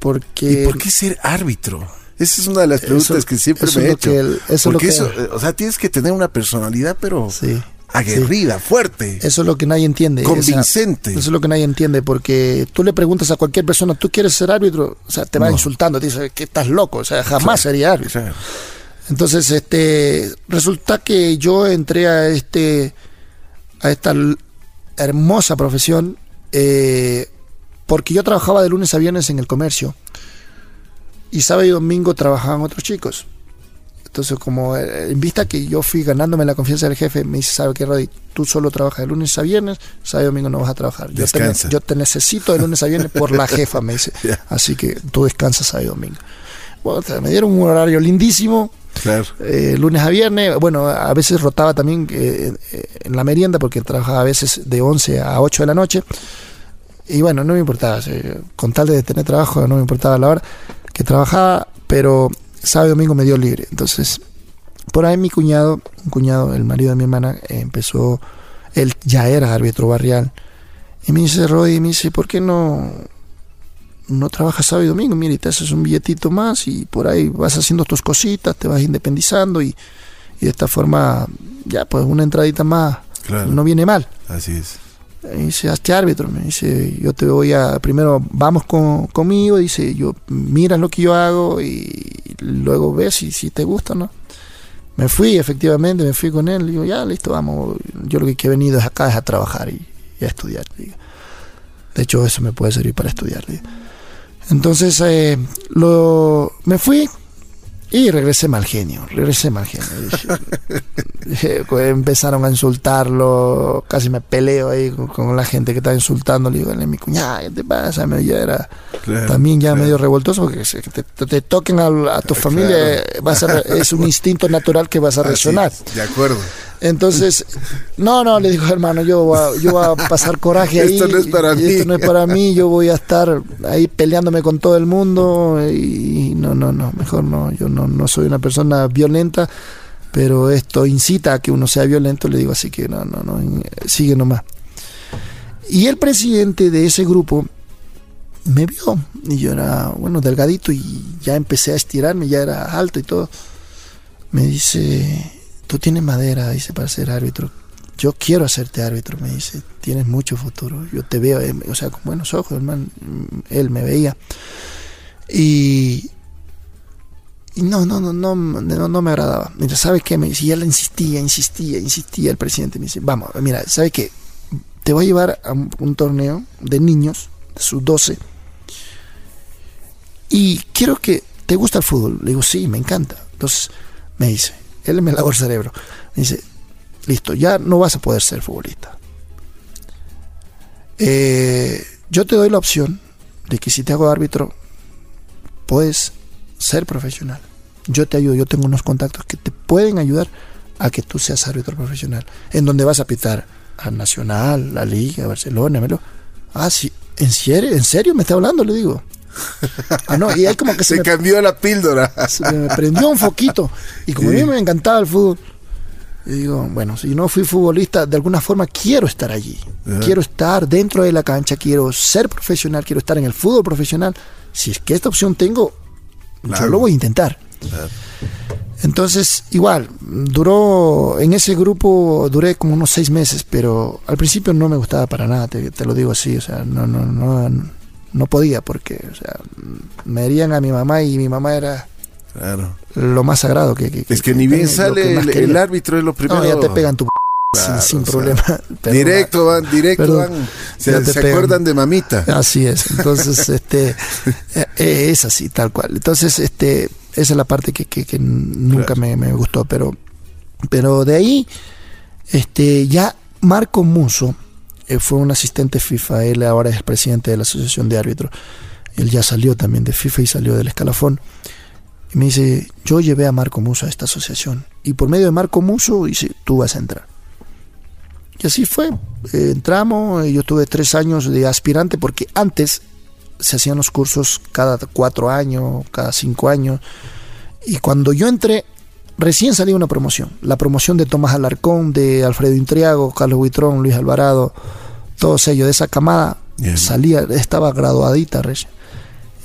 porque... ¿Y por qué ser árbitro? Esa es una de las preguntas que siempre me he hecho. eso porque eso, o sea, tienes que tener una personalidad, pero... Sí aguerrida, fuerte. Eso es lo que nadie entiende. Convincente. eso es lo que nadie entiende, porque tú le preguntas a cualquier persona, ¿tú quieres ser árbitro? O sea, te va insultando, te dice que estás loco, o sea, jamás sería árbitro. Entonces, este, resulta que yo entré a este, a esta hermosa profesión, eh, porque yo trabajaba de lunes a viernes en el comercio y sábado y domingo trabajaban otros chicos. Entonces, como eh, en vista que yo fui ganándome la confianza del jefe, me dice, ¿sabe qué, Rodi? Tú solo trabajas de lunes a viernes, sábado y domingo no vas a trabajar. Yo te, yo te, necesito de lunes a viernes por la jefa, me dice. Así que tú descansas sábado y domingo. Bueno, me dieron un horario lindísimo. Claro. Eh, lunes a viernes, bueno, a veces rotaba también eh, en la merienda porque trabajaba a veces de 11 a 8 de la noche. Y bueno, no me importaba, con tal de tener trabajo, no me importaba la hora que trabajaba, pero sábado y domingo me dio libre. Entonces, por ahí mi cuñado, un cuñado, el marido de mi hermana, empezó, él ya era árbitro barrial. Y me dice, Roy, me dice, ¿por qué no, no trabajas sábado y domingo? Mira, y te haces un billetito más y por ahí vas haciendo tus cositas, te vas independizando y, de esta forma, ya, pues una entradita más no viene mal. Así es. Dice, hazte árbitro, me dice, yo te voy a, primero vamos con, conmigo, dice, yo, mira lo que yo hago y luego ves si, si te gusta no. Me fui, efectivamente, me fui con él, digo, ya, listo, vamos, yo lo que he venido acá es a trabajar y, a estudiar. De hecho, eso me puede servir para estudiar. Entonces, eh, lo, me fui, y regresé mal genio, regresé mal genio. Empezaron a insultarlo, casi me peleo ahí con, la gente que estaba insultando. Le digo, mi cuñada, ¿qué te pasa? Ya era también ya medio revoltoso porque te, te, toquen a, tu familia va a es un instinto natural que vas a reaccionar. de acuerdo. Entonces, no, no, le dijo hermano, yo voy a, yo voy a pasar coraje ahí. Esto no es para mí. Esto no es para mí, yo voy a estar ahí peleándome con todo el mundo y no, no, no, mejor no, yo no, no soy una persona violenta, pero esto incita a que uno sea violento, le digo así que no, no, no, sigue nomás. Y el presidente de ese grupo me vio y yo era, bueno, delgadito y ya empecé a estirarme, ya era alto y todo. Me dice, tú tienes madera, dice, para ser árbitro. Yo quiero hacerte árbitro, me dice, tienes mucho futuro. Yo te veo, eh, o sea, con buenos ojos, hermano. Él me veía. Y, y no, no, no, no, no, no me agradaba. Mira, ¿sabes qué? Me dice, y él insistía, insistía, insistía el presidente. Me dice, vamos, mira, ¿sabes qué? Te voy a llevar a un, torneo de niños, de sus 12. Y quiero que te gusta el fútbol. Le digo, sí, me encanta. Entonces me dice, él me lavó el cerebro. Me dice, listo, ya no vas a poder ser futbolista. Eh, yo te doy la opción de que si te hago árbitro, puedes ser profesional. Yo te ayudo, yo tengo unos contactos que te pueden ayudar a que tú seas árbitro profesional, en donde vas a pitar a Nacional, la Liga, Barcelona, Melo. Ah, sí, ¿en serio? ¿En serio me está hablando? Le digo. Ah, no, y ahí como que se, me, cambió la píldora. Se me prendió un foquito. Y como a mí me encantaba el fútbol, y digo, bueno, si no fui futbolista, de alguna forma quiero estar allí. Quiero estar dentro de la cancha, quiero ser profesional, quiero estar en el fútbol profesional. Si es que esta opción tengo, yo lo voy a intentar. Entonces, igual, duró, en ese grupo duré como unos seis meses, pero al principio no me gustaba para nada, te, te lo digo así, o sea, no, no, no, no podía porque, o sea, me herían a mi mamá y mi mamá era Claro. Lo más sagrado que. es que, ni bien sale el, árbitro es lo primero. No, ya te pegan tu. sin, problema. directo van, directo van. Se, acuerdan de mamita. Así es. Entonces, este. Eh, eh, es así, tal cual. Entonces, este. Esa es la parte que, que, nunca me, me, gustó. Pero. Pero de ahí. Este. Ya Marco Muso. Eh, fue un asistente FIFA. Él ahora es el presidente de la Asociación de Árbitros. Él ya salió también de FIFA y salió del escalafón. Y me dice, yo llevé a Marco Muso a esta asociación. Y por medio de Marco Muso dice, tú vas a entrar. Y así fue. Eh, entramos, yo tuve tres años de aspirante porque antes se hacían los cursos cada cuatro años, cada cinco años. Y cuando yo entré, recién salió una promoción. La promoción de Tomás Alarcón, de Alfredo Intriago, Carlos Buitrón, Luis Alvarado, todos ellos de esa camada, salía, estaba graduadita recién.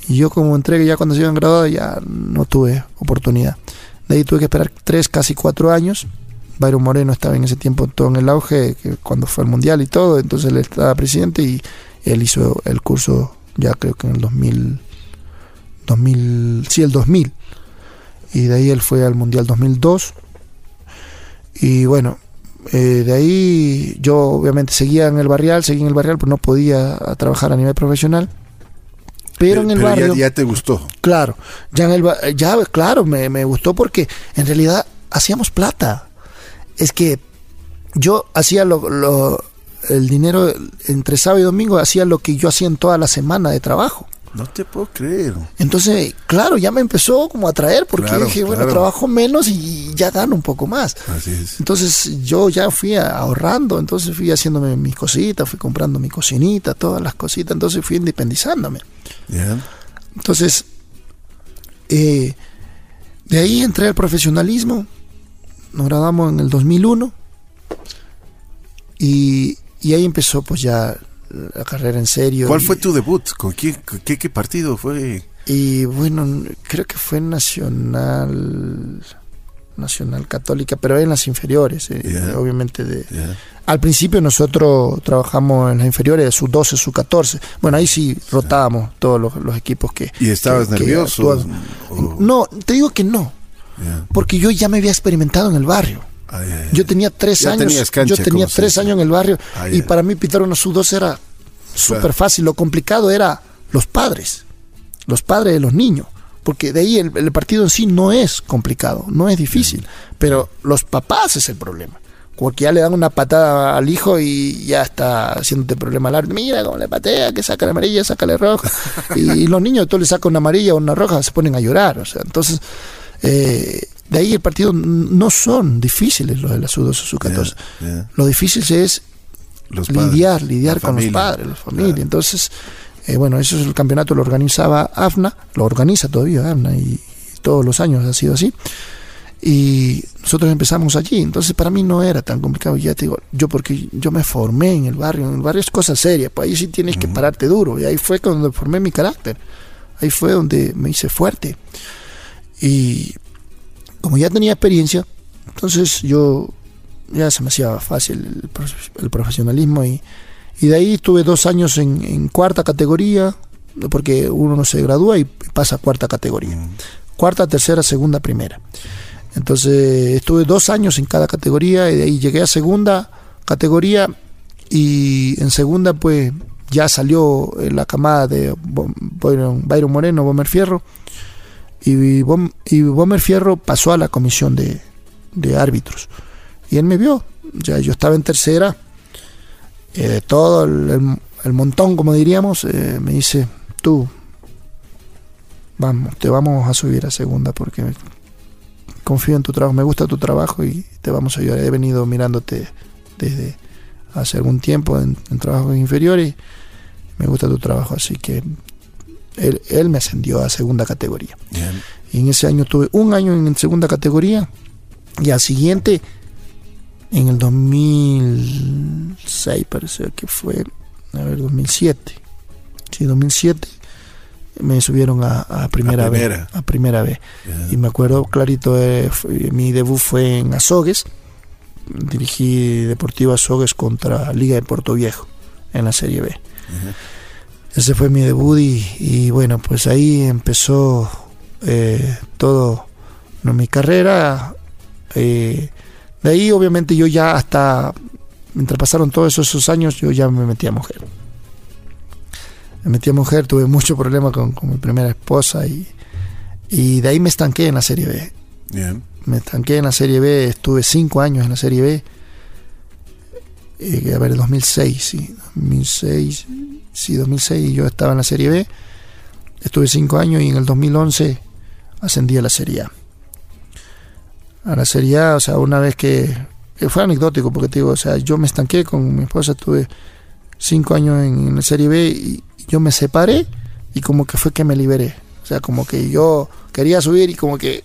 Y yo como entré ya cuando se iban graduado ya no tuve oportunidad. De ahí tuve que esperar tres, casi cuatro años. Byron Moreno estaba en ese tiempo todo en el auge, cuando fue el Mundial y todo, entonces él estaba presidente y él hizo el curso ya creo que en el 2000, 2000 sí, el 2000. Y de ahí él fue al Mundial 2002. Y bueno, eh, de ahí yo obviamente seguía en el barrial, seguía en el barrial, pero no podía trabajar a nivel profesional pero, en el barrio. Ya, te gustó. Claro, ya en el ya, claro, me, me gustó porque en realidad hacíamos plata. Es que yo hacía lo, lo, el dinero entre sábado y domingo, hacía lo que yo hacía en toda la semana de trabajo. No te puedo creer. Entonces, claro, ya me empezó como a atraer porque dije, bueno, trabajo menos y ya gano un poco más. Así es. Entonces, yo ya fui ahorrando, entonces fui haciéndome mis cositas, fui comprando mi cocinita, todas las cositas, entonces fui independizándome. Entonces, eh, de ahí entré al profesionalismo, nos graduamos en el 2001 y, y ahí empezó pues ya la carrera en serio. ¿Cuál fue tu debut? ¿Con qué, qué, partido fue? Y bueno, creo que fue Nacional Nacional Católica, pero en las inferiores, eh, obviamente. De, Al principio nosotros trabajamos en las inferiores, su 12, su 14. Bueno, ahí sí rotábamos todos los, equipos que... ¿Y estabas nervioso? no, te digo que no, porque yo ya me había experimentado en el barrio. Yo tenía tres años. yo tenía tres años en el barrio y para mí pitar una sub-12 era súper fácil. Lo complicado era los padres, los padres de los niños. Porque de ahí el, partido en sí no es complicado, no es difícil. Pero los papás es el problema. Porque ya le dan una patada al hijo y ya está haciéndote problema al arte. Mira cómo le patea, que saca la amarilla, saca la roja. y, los niños, tú le sacas una amarilla o una roja, se ponen a llorar. O sea, entonces, eh, de ahí el partido no son difíciles los de la SU12 o SU14. Lo difícil es lidiar, lidiar con los padres, la familia. Entonces, eh, bueno, eso es el campeonato lo organizaba AFNA, lo organiza todavía AFNA y, todos los años ha sido así. Y nosotros empezamos allí, entonces para mí no era tan complicado, ya te digo, yo porque yo me formé en el barrio, en el barrio es cosa seria, pues ahí sí tienes que pararte duro, y ahí fue cuando formé mi carácter, ahí fue donde me hice fuerte. Y como ya tenía experiencia, entonces yo ya se me hacía fácil el, profesionalismo y, y, de ahí estuve dos años en, cuarta categoría, porque uno no se gradúa y pasa a cuarta categoría. Mm. Cuarta, tercera, segunda, primera. Entonces estuve dos años en cada categoría y de ahí llegué a segunda categoría y en segunda pues ya salió la camada de Byron, Moreno, Bomer Fierro y, Bom, y Bomer Fierro pasó a la comisión de, árbitros. Y él me vio, ya yo estaba en tercera, eh, todo el, montón, como diríamos, eh, me dice, tú, vamos, te vamos a subir a segunda porque confío en tu trabajo, me gusta tu trabajo y te vamos a ayudar. He venido mirándote desde hace algún tiempo en, trabajos inferiores, me gusta tu trabajo, así que él, él me ascendió a segunda categoría. Y en ese año tuve un año en segunda categoría y al siguiente, en el 2006 parece que fue, a ver, 2007. Sí, 2007 me subieron a, primera, vez. A primera vez. Y me acuerdo clarito, eh, mi debut fue en Azogues. Dirigí Deportivo Azogues contra Liga de Puerto Viejo en la Serie B. Ese fue mi debut y, bueno, pues ahí empezó eh, todo mi carrera. Eh, de ahí obviamente yo ya hasta, mientras pasaron todos esos años, yo ya me metí a mujer me metí a mujer, tuve mucho problema con, mi primera esposa y, y, de ahí me estanqué en la Serie B. Me estanqué en la Serie B, estuve cinco años en la Serie B. Eh, a ver, en 2006, sí, 2006, sí, 2006 yo estaba en la Serie B. Estuve cinco años y en el 2011 ascendí a la Serie A. A la Serie A, o sea, una vez que, fue anecdótico, porque te digo, o sea, yo me estanqué con mi esposa, estuve cinco años en, en la Serie B y, yo me separé y como que fue que me liberé. O sea, como que yo quería subir y como que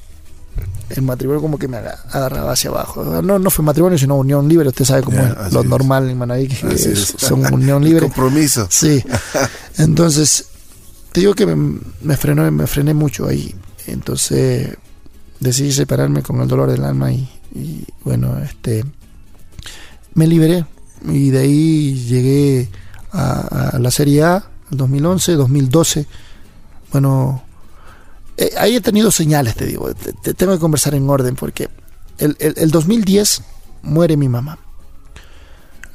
el matrimonio como que me agarraba hacia abajo. No, no fue matrimonio, sino unión libre. Usted sabe cómo es lo normal en Manaví, que son unión libre. compromiso. Sí. Entonces, te digo que me, me, frenó, me frené mucho ahí. Entonces, decidí separarme con el dolor del alma y, y bueno, este, me liberé. Y de ahí llegué a, a la Serie A 2011, 2012. Bueno, eh, ahí he tenido señales, te digo. Te, tengo que conversar en orden porque el, el, 2010 muere mi mamá.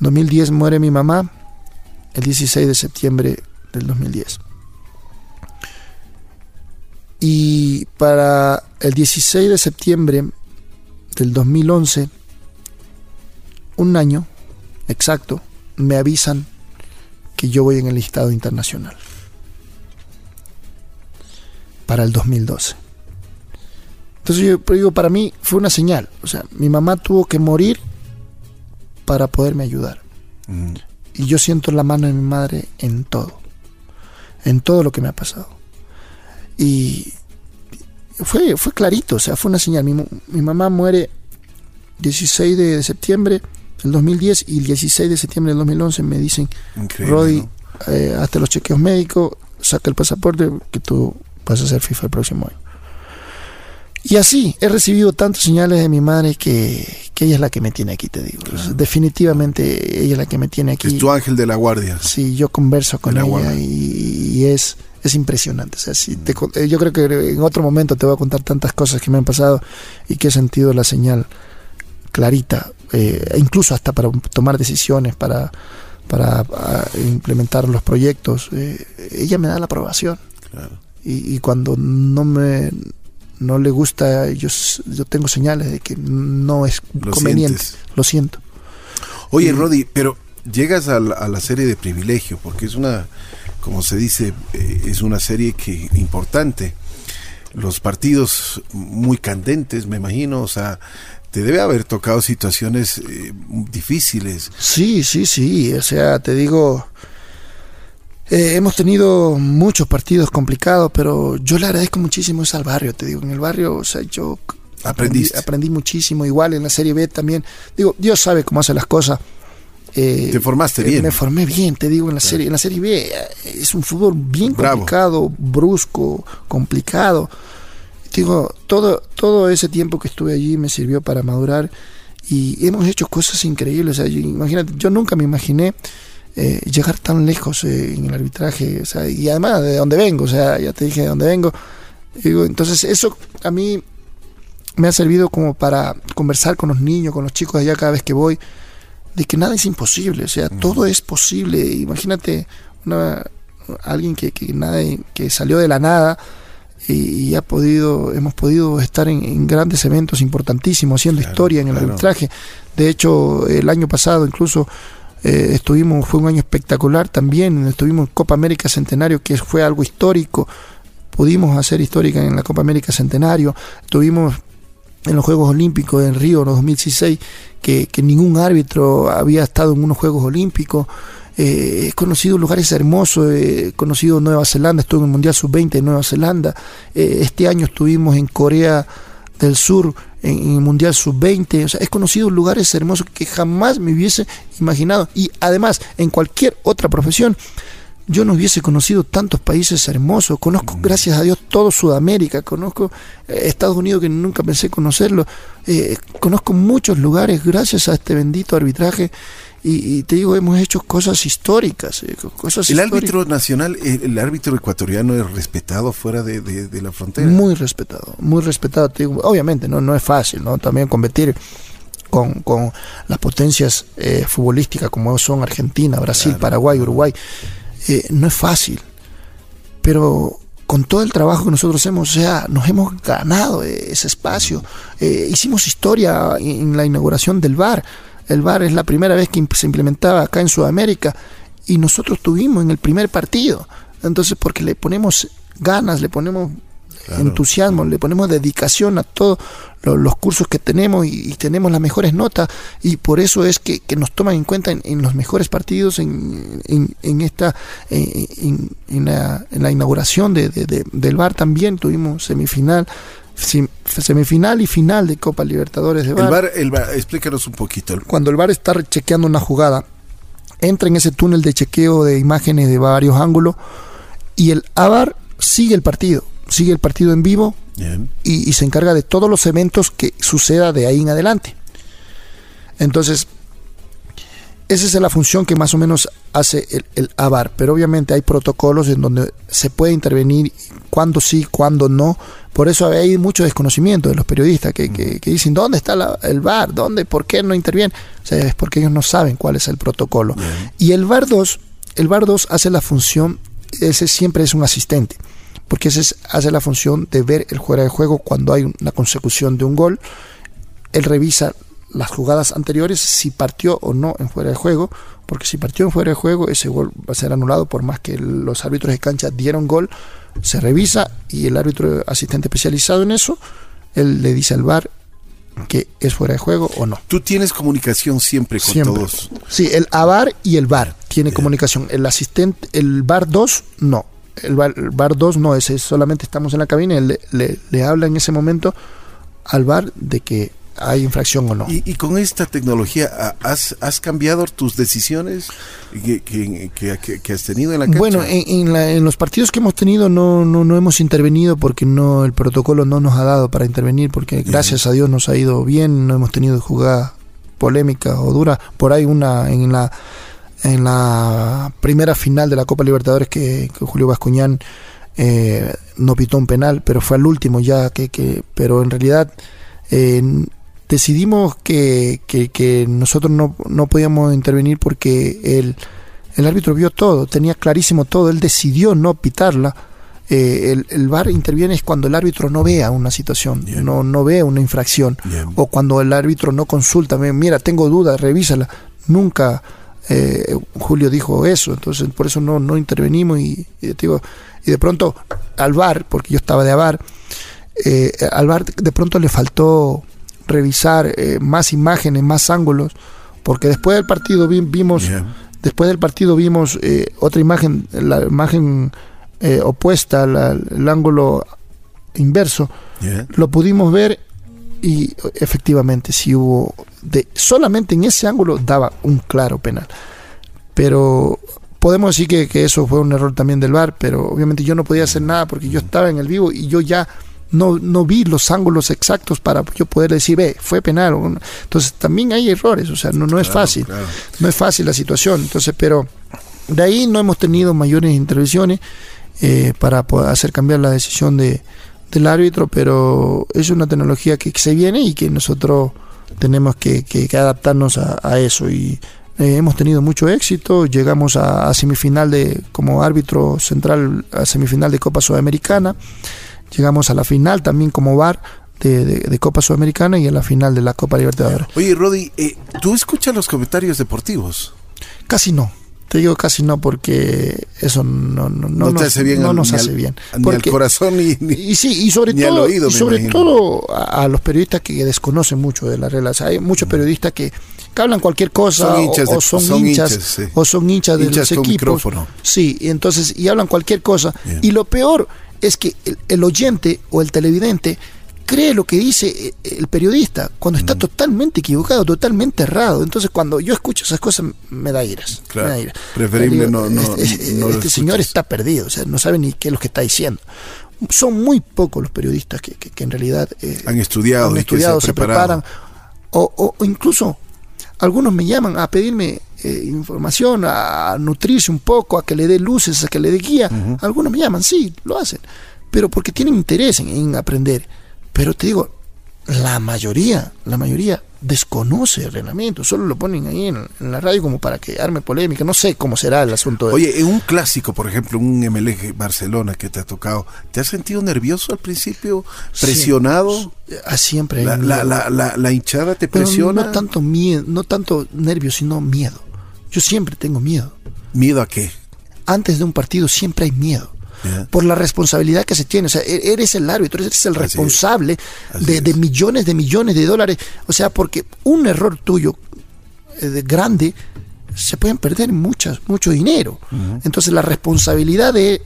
2010 muere mi mamá el 16 de septiembre del 2010. Y para el 16 de septiembre del 2011, un año exacto, me avisan que yo voy en el listado internacional para el 2012. Entonces yo digo, para mí fue una señal. O sea, mi mamá tuvo que morir para poderme ayudar. Mm. Y yo siento la mano de mi madre en todo. En todo lo que me ha pasado. Y fue, fue clarito, o sea, fue una señal. Mi, mi mamá muere 16 de septiembre el 2010 y el 16 de septiembre del 2011 me dicen, Rodi, eh, hasta los chequeos médicos, saca el pasaporte que tú vas a ser FIFA el próximo año. Y así, he recibido tantas señales de mi madre que, ella es la que me tiene aquí, te digo. Definitivamente ella es la que me tiene aquí. Es tu ángel de la guardia. Sí, yo converso con ella y, es, es impresionante. O sea, si te, eh, yo creo que en otro momento te voy a contar tantas cosas que me han pasado y que he sentido la señal clarita, eh, incluso hasta para tomar decisiones, para, para implementar los proyectos. Eh, ella me da la aprobación. Y, cuando no me no le gusta, yo, yo tengo señales de que no es conveniente. Lo siento. Oye, Rodi, pero llegas a la, a la, serie de privilegio, porque es una, como se dice, eh, es una serie que importante. Los partidos muy candentes, me imagino, o sea, te debe haber tocado situaciones eh, difíciles. Sí, sí, sí. O sea, te digo, eh, hemos tenido muchos partidos complicados, pero yo le agradezco muchísimo eso al barrio. Te digo, en el barrio, o sea, yo aprendí, aprendí muchísimo. Igual en la Serie B también. Digo, Dios sabe cómo hace las cosas. Eh, te formaste bien. Me formé bien, te digo, en la serie, en la serie B es un fútbol bien complicado, brusco, complicado digo, todo, todo ese tiempo que estuve allí me sirvió para madurar y hemos hecho cosas increíbles. yo, imagínate, yo nunca me imaginé eh, llegar tan lejos eh, en el arbitraje, o sea, y además de dónde vengo, o sea, ya te dije de dónde vengo. Digo, entonces eso a mí me ha servido como para conversar con los niños, con los chicos allá cada vez que voy, de que nada es imposible, o sea, todo es posible. Imagínate una, alguien que, que, nada, que salió de la nada y, ha podido, hemos podido estar en, grandes eventos importantísimos, haciendo historia en el arbitraje. De hecho, el año pasado incluso eh, estuvimos, fue un año espectacular también, estuvimos en Copa América Centenario, que fue algo histórico, pudimos hacer histórica en la Copa América Centenario, estuvimos en los Juegos Olímpicos en Río en 2016, que, que ningún árbitro había estado en unos Juegos Olímpicos. Eh, he conocido lugares hermosos, he conocido Nueva Zelanda, estuve en el Mundial Sub-20 en Nueva Zelanda, eh, este año estuvimos en Corea del Sur en, el Mundial Sub-20, o sea, he conocido lugares hermosos que jamás me hubiese imaginado. Y además en cualquier otra profesión yo no hubiese conocido tantos países hermosos, conozco gracias a Dios todo Sudamérica, conozco eh, Estados Unidos que nunca pensé conocerlo, conozco muchos lugares gracias a este bendito arbitraje y, te digo, hemos hecho cosas históricas. Eh, cosas el árbitro nacional, el, árbitro ecuatoriano es respetado fuera de, la frontera. Muy respetado, muy respetado. Te digo, obviamente, no, no es fácil, ¿no? También competir con, con las potencias eh, futbolísticas como son Argentina, Brasil, Paraguay, Uruguay, eh, no es fácil. Pero con todo el trabajo que nosotros hemos, o sea, nos hemos ganado ese espacio. hicimos historia en la inauguración del bar el VAR es la primera vez que se implementaba acá en Sudamérica y nosotros tuvimos en el primer partido. Entonces, porque le ponemos ganas, le ponemos entusiasmo, le ponemos dedicación a todos los cursos que tenemos y, tenemos las mejores notas y por eso es que, nos toman en cuenta en, los mejores partidos en, en, esta en, la, en, la, inauguración de, del VAR también tuvimos semifinal semifinal y final de Copa Libertadores de VAR. El VAR, explícanos un poquito. Cuando el VAR está chequeando una jugada, entra en ese túnel de chequeo de imágenes de varios ángulos y el AVAR sigue el partido, sigue el partido en vivo y, se encarga de todos los eventos que suceda de ahí en adelante. Entonces, esa es la función que más o menos hace el, el, AVAR, pero obviamente hay protocolos en donde se puede intervenir cuándo sí, cuándo no, por eso hay mucho desconocimiento de los periodistas que, dicen, ¿dónde está el VAR? ¿Dónde? ¿Por qué no interviene? O sea, es porque ellos no saben cuál es el protocolo. Y el VAR 2, el VAR 2 hace la función, ese siempre es un asistente, porque ese hace la función de ver el fuera de juego cuando hay una consecución de un gol. Él revisa las jugadas anteriores si partió o no en fuera de juego, porque si partió en fuera de juego, ese gol va a ser anulado por más que los árbitros de cancha dieron gol se revisa y el árbitro asistente especializado en eso, él le dice al VAR que es fuera de juego o no. Tú tienes comunicación siempre con todos. Sí, el AVAR y el VAR tiene comunicación. El asistente, el VAR 2 no. El VAR, 2 no, ese solamente estamos en la cabina y le, le, le habla en ese momento al VAR de que hay infracción o no. ¿Y, con esta tecnología has, has cambiado tus decisiones que, que, has tenido en la cancha? Bueno, en, en, los partidos que hemos tenido no, no, no, hemos intervenido porque no el protocolo no nos ha dado para intervenir, porque gracias a Dios nos ha ido bien, no hemos tenido jugada polémica o dura. Por ahí una en la en la primera final de la Copa Libertadores que, Julio Bascuñán eh, no pitó un penal, pero fue al último ya que, que pero en realidad eh, decidimos que, que, nosotros no, no, podíamos intervenir porque el, el, árbitro vio todo, tenía clarísimo todo, él decidió no pitarla. Eh, el, el VAR interviene es cuando el árbitro no vea una situación, no, no ve una infracción, o cuando el árbitro no consulta, mira, tengo dudas, revísala. Nunca eh, Julio dijo eso, entonces por eso no, no intervenimos y, digo, y de pronto al VAR, porque yo estaba de VAR, eh, al VAR de pronto le faltó revisar eh, más imágenes, más ángulos, porque después del partido vimos, después del partido vimos eh, otra imagen, la imagen eh, opuesta, el ángulo inverso, lo pudimos ver y efectivamente si hubo, de, solamente en ese ángulo daba un claro penal, pero podemos decir que, que eso fue un error también del VAR, pero obviamente yo no podía hacer nada porque yo estaba en el vivo y yo ya no, no vi los ángulos exactos para yo poder decir, ve, fue penal. Entonces también hay errores, o sea, no, no es fácil, no es fácil la situación. Entonces, pero de ahí no hemos tenido mayores intervenciones eh, para poder hacer cambiar la decisión de, del árbitro, pero es una tecnología que, se viene y que nosotros tenemos que, que, adaptarnos a, eso y eh, hemos tenido mucho éxito, llegamos a, a, semifinal de como árbitro central a semifinal de Copa Sudamericana llegamos a la final también como VAR de, de- de Copa Sudamericana y a la final de la Copa Libertadores. Oye, Rodi, eh, ¿tú escuchas los comentarios deportivos? Casi no. Te digo casi no porque eso no, no, No, nos, te hace bien. no al- nos hace al- bien. Ni al Porque- corazón ni... ni- y sí, y sobre todo, oído, y sobre imagino. todo a, a los periodistas que desconocen mucho de las reglas. Hay muchos periodistas que, que hablan cualquier cosa Son o- hinchas de- o, son, son hinchas, hinchas, sí. o son hinchas de Hinchas los equipos. micrófono. Sí, y entonces y hablan cualquier cosa. Bien. Y lo peor es que el, el oyente o el televidente cree lo que dice eh, el periodista cuando Mm. está totalmente equivocado, totalmente errado. Entonces cuando yo escucho esas cosas me da iras. Claro. me da iras. Preferible Digo, no- no- este, no señor está perdido, o sea, no sabe ni qué es lo que está diciendo. Son muy pocos los periodistas que, que- que en realidad eh, Han estudiado han se estudiado, se, preparado. preparan. O, o- o incluso algunos me llaman a pedirme eh, información, a nutrirse un poco, a que le dé luces, a que le dé guía. Algunos me llaman, sí, lo hacen, pero porque tienen interés en, en aprender. Pero te digo, la mayoría, la mayoría desconoce el reglamento, solo lo ponen ahí en, en la radio como para que arme polémica. No sé cómo será el asunto. de- Oye, en un clásico, por ejemplo, un MLG Barcelona que te ha tocado, ¿te has sentido nervioso al principio? ¿Presionado? Ah, siempre hay La, miedo. la, la, la, la hinchada te Pero presiona? no tanto miedo, no tanto nervios, sino miedo. Yo siempre tengo miedo. ¿Miedo a qué? Antes de un partido siempre hay miedo. Por la responsabilidad que se tiene. O sea, e- eres el árbitro, eres el Así es. responsable Así de, de es. millones de millones de dólares. O sea, porque un error tuyo eh, de grande se pueden perder muchas, mucho dinero. Entonces la responsabilidad de,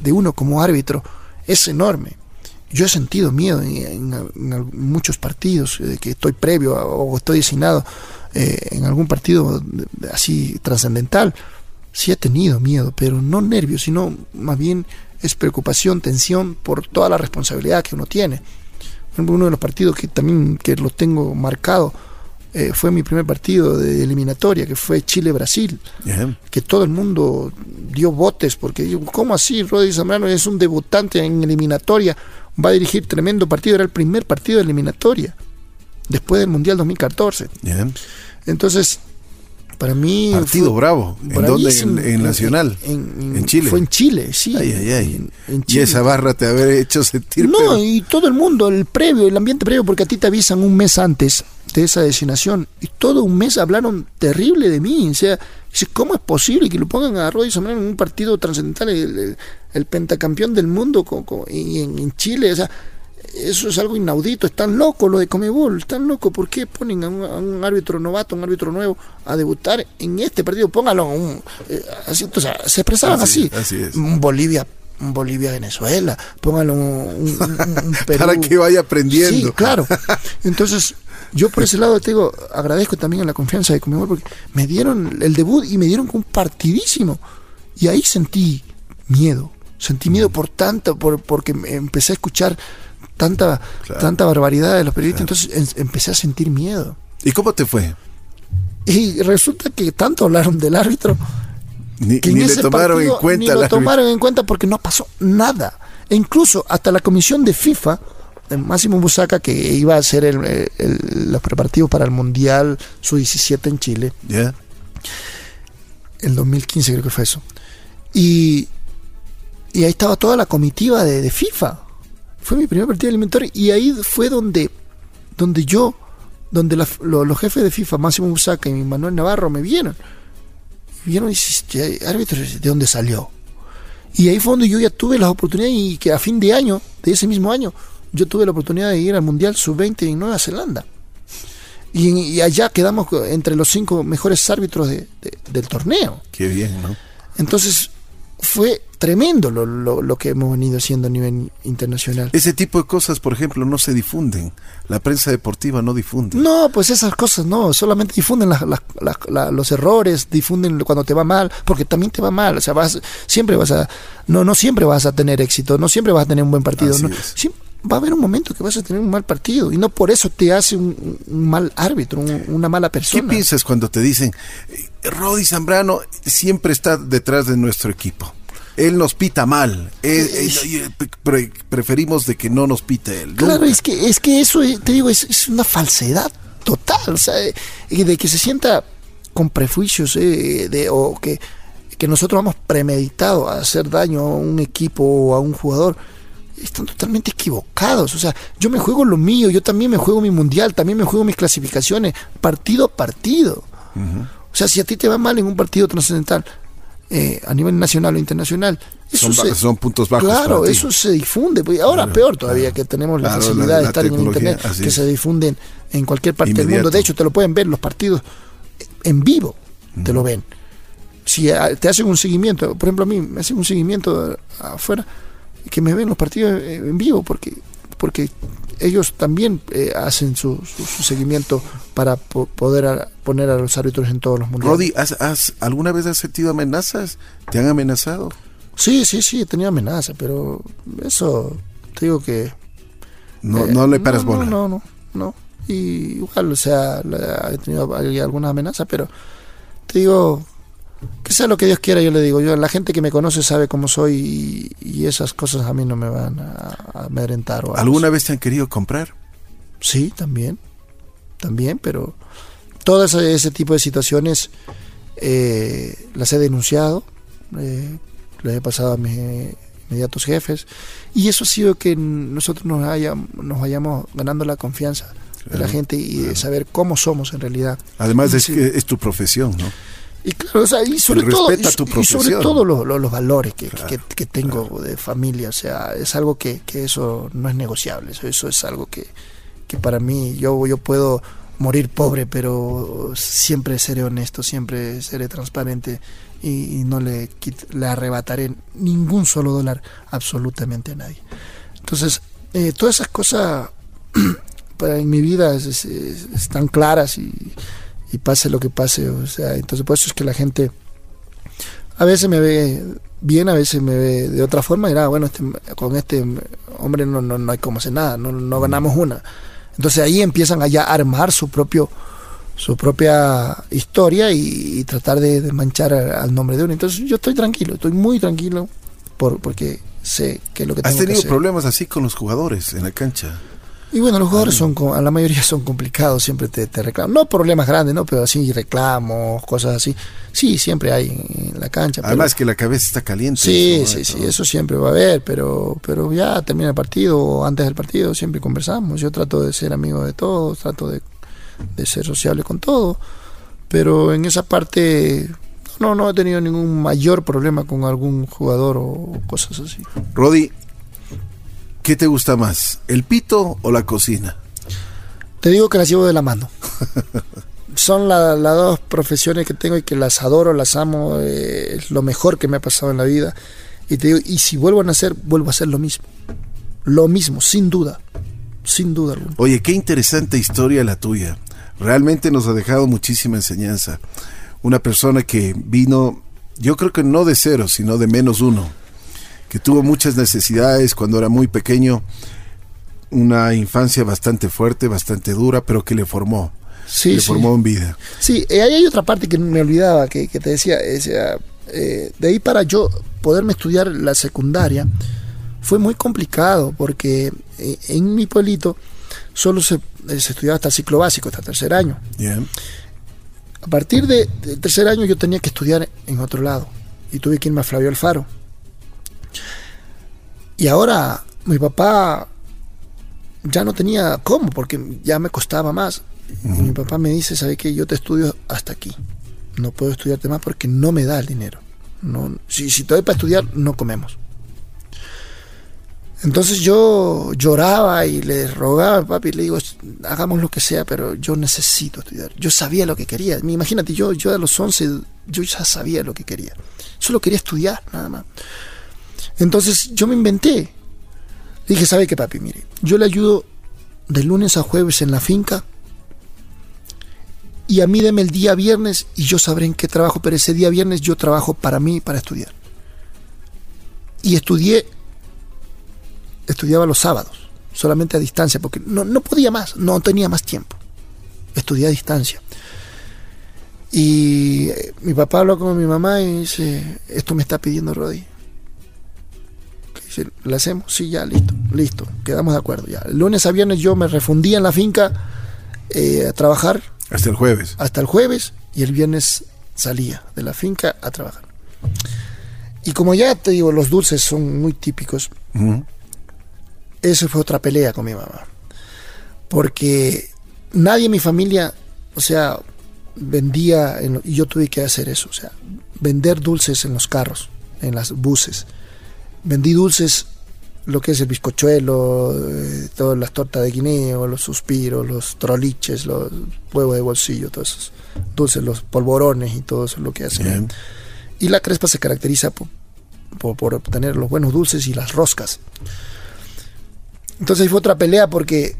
de uno como árbitro es enorme. Yo he sentido miedo en, en- en al- muchos partidos eh, que estoy previo a- o estoy designado eh, en algún partido así trascendental. Sí he tenido miedo, pero no nervios, sino más bien es preocupación, tensión por toda la responsabilidad que uno tiene. Por ejemplo, uno de los partidos que también que lo tengo marcado eh, fue mi primer partido de eliminatoria, que fue Chile-Brasil que todo el mundo dio botes, porque digo, ¿cómo así? Rodri Zambrano es un debutante en eliminatoria, va a dirigir tremendo partido, era el primer partido de eliminatoria, después del Mundial 2014. Ya. Entonces, para mí... Partido fue bravo. ¿En dónde? En, en Nacional. En, En Chile. Fue en Chile, sí. Ay, ay, ay. Y esa barra te haber hecho sentir. No, pero- y todo el mundo, el previo, el ambiente previo, porque a ti te avisan un mes antes de esa designación y todo un mes hablaron terrible de mí. O sea, ¿cómo es posible que lo pongan a Rodri Zambrano en un partido trascendental, el, el- el pentacampeón del mundo co- co- y en, en Chile? O sea, eso es algo inaudito, están locos lo de Comebol, están locos. ¿Por qué ponen a un, a un árbitro novato, a un árbitro nuevo a debutar en este partido? Póngalo, a un, eh, así, o sea, se expresaban Así así. Un Bolivia. Un Bolivia-Venezuela, póngalo un, un- un- Perú. Para que vaya aprendiendo. Sí, claro. Entonces, yo por ese lado te digo, agradezco también a la confianza de Comebol porque me dieron el debut y me dieron un partidísimo. Y ahí sentí miedo. Sentí miedo por tanto, por, porque me empecé a escuchar tanta, Claro. tanta barbaridad de los periodistas, entonces en- empecé a sentir miedo. ¿Y cómo te fue? Y resulta que tanto hablaron del árbitro Ni, que ni en le tomaron partido en cuenta. ni lo tomaron en cuenta porque no pasó nada. E incluso hasta la comisión de FIFA, el Máximo Busaca, que iba a hacer el- el- los preparativos para el Mundial Sub-17 en Chile, Ya. el 2015 creo que fue eso. Y, y ahí estaba toda la comitiva de, de FIFA. Fue mi primer partido alimentario y ahí fue donde, donde yo, donde la- lo- los jefes de FIFA, Máximo Busaca y Manuel Navarro, me vieron. Y vieron y "Este árbitro, ¿de dónde salió? Y ahí fue donde yo ya tuve las oportunidades y que a fin de año, de ese mismo año, yo tuve la oportunidad de ir al Mundial Sub-20 en Nueva Zelanda. Y, allá quedamos entre los cinco mejores árbitros de- de- del torneo. Qué bien, ¿no? Entonces fue tremendo lo, lo- lo que hemos venido haciendo a nivel internacional. Ese tipo de cosas, por ejemplo, no se difunden. La prensa deportiva no difunde. No, pues esas cosas no, solamente difunden las- las- las- la- los errores, difunden cuando te va mal, porque también te va mal, o sea, vas, siempre vas a, no, no siempre vas a tener éxito, no siempre vas a tener un buen partido, no, va a haber un momento que vas a tener un mal partido y no por eso te hace un, un mal árbitro, un- una mala ¿Qué persona. piensas cuando te dicen, eh, Rodi Zambrano siempre está detrás de nuestro equipo? Él nos pita mal. Eh, eh, eh, pre- preferimos de que no nos pite él. Claro, es que, es que eso, te digo, es, es una falsedad total, o sea, y de que se sienta con prejuicios eh, de, o que, que nosotros vamos premeditado a hacer daño a un equipo o a un jugador. están totalmente equivocados. O sea, yo me juego lo mío, yo también me juego mi mundial, también me juego mis clasificaciones, partido a partido. O sea, si a ti te va mal en un partido trascendental, eh, a nivel nacional o internacional, eso son, son puntos bajos. Claro, eso se difunde. Pues, ahora peor todavía que tenemos la facilidad de estar en internet, que se difunden en cualquier parte del mundo. De hecho, te lo pueden ver los partidos en vivo, te lo ven. Si te hacen un seguimiento, por ejemplo, a mí me hacen un seguimiento afuera, que me ven los partidos en vivo, porque, porque ellos también eh, hacen su, seguimiento para poder poner a los árbitros en todos los mundos. Rodi, ¿has, alguna vez has sentido amenazas? ¿Te han amenazado? Sí, sí, sí, he tenido amenazas, pero eso te digo que... No, no le paras bola. No, no, no, Y igual, o sea, he tenido algunas amenazas, pero te digo, que sea lo que Dios quiera, yo le digo. Yo, la gente que me conoce sabe cómo soy y, esas cosas a mí no me van a, amedrentar. O ¿Alguna vez te han querido comprar? Sí, también. También, pero todo ese, tipo de situaciones eh, las he denunciado, eh, las he pasado a mis inmediatos jefes y eso ha sido que nosotros nos, nos vayamos ganando la confianza de la gente y de saber cómo somos en realidad. Además es es tu profesión, ¿no? Y claro, y sobre todo, y, sobre todo los, valores que, que, tengo de familia, o sea, es algo que, que eso no es negociable, eso, eso es algo que, que para mí, yo, yo puedo morir pobre, pero siempre seré honesto, siempre seré transparente y, no le, le arrebataré ningún solo dólar absolutamente a nadie. Entonces, eh, todas esas cosas para en mi vida están claras y y pase lo que pase. O sea, entonces por eso es que la gente a veces me ve bien, a veces me ve de otra forma y nada, bueno, este, con este hombre no, no, no hay como hacer nada, no, no ganamos una. Entonces ahí empiezan a ya armar su propio su propia historia y, tratar de, manchar al nombre de uno. Entonces yo estoy tranquilo, estoy muy tranquilo por, porque sé que es lo que tengo ¿Has tenido problemas así con los jugadores en la cancha? Y bueno, los jugadores son, a la mayoría son complicados, siempre te, te reclaman. No problemas grandes, ¿no? Pero así reclamos, cosas así. Sí, siempre hay en la cancha. Además que la cabeza está caliente. Sí, sí, sí, eso siempre va a haber, pero, pero ya termina el partido o antes del partido siempre conversamos. Yo trato de ser amigo de todos, trato de, ser sociable con todo, pero en esa parte no, no he tenido ningún mayor problema con algún jugador o cosas así. Rodi, ¿Qué te gusta más, el pito o la cocina? Te digo que las llevo de la mano. Son las dos profesiones que tengo y que las adoro, las amo, eh, es lo mejor que me ha pasado en la vida. Y te digo, y si vuelvo a nacer, vuelvo a hacer lo mismo. Lo mismo, sin duda. Sin duda alguna. Oye, qué interesante historia la tuya. Realmente nos ha dejado muchísima enseñanza. Una persona que vino, yo creo que no de cero, sino de menos uno que tuvo muchas necesidades cuando era muy pequeño, una infancia bastante fuerte, bastante dura, pero que le formó. le formó en vida. Sí, eh, ahí hay otra parte que me olvidaba, que, te decía, eh, de ahí para yo poderme estudiar la secundaria, fue muy complicado, porque eh, en mi pueblito solo se, estudiaba hasta el ciclo básico, hasta el tercer año. A partir del tercer año yo tenía que estudiar en otro lado, y tuve que irme a Flavio Alfaro y ahora mi papá ya no tenía cómo, porque ya me costaba más. Y mi papá me dice, ¿sabe qué? Yo te estudio hasta aquí. No puedo estudiarte más porque no me da el dinero. No, si, si te doy para estudiar, no comemos. Entonces yo lloraba y le rogaba al papi, le digo, hagamos lo que sea, pero yo necesito estudiar. Yo sabía lo que quería. Imagínate, yo, yo a los 11, yo ya sabía lo que quería. Solo quería estudiar, nada más. Entonces yo me inventé. Dije, ¿sabe qué, papi? Mire, yo le ayudo de lunes a jueves en la finca y a mí deme el día viernes y yo sabré en qué trabajo, pero ese día viernes yo trabajo para mí, para estudiar. Y estudié, estudiaba los sábados, solamente a distancia, porque no, no podía más, no tenía más tiempo. Estudié a distancia. Y eh, mi papá habló con mi mamá y dice, esto me está pidiendo ¿Le hacemos? Sí, ya, listo, listo, quedamos de acuerdo. Ya. El lunes a viernes yo me refundía en la finca eh, a trabajar. Hasta el jueves. Hasta el jueves y el viernes salía de la finca a trabajar. Y como ya te digo, los dulces son muy típicos, esa fue otra pelea con mi mamá. Porque nadie en mi familia, o sea, vendía, en y yo tuve que hacer eso, o sea, vender dulces en los carros, en las buses. Vendí dulces, lo que es el bizcochuelo, eh, todas las tortas de guineo, los suspiros, los troliches, los huevos de bolsillo, todos esos dulces, los polvorones y todo eso es lo que hacen. Bien. Y la Crespa se caracteriza por, por, por obtener los buenos dulces y las roscas. Entonces ahí fue otra pelea porque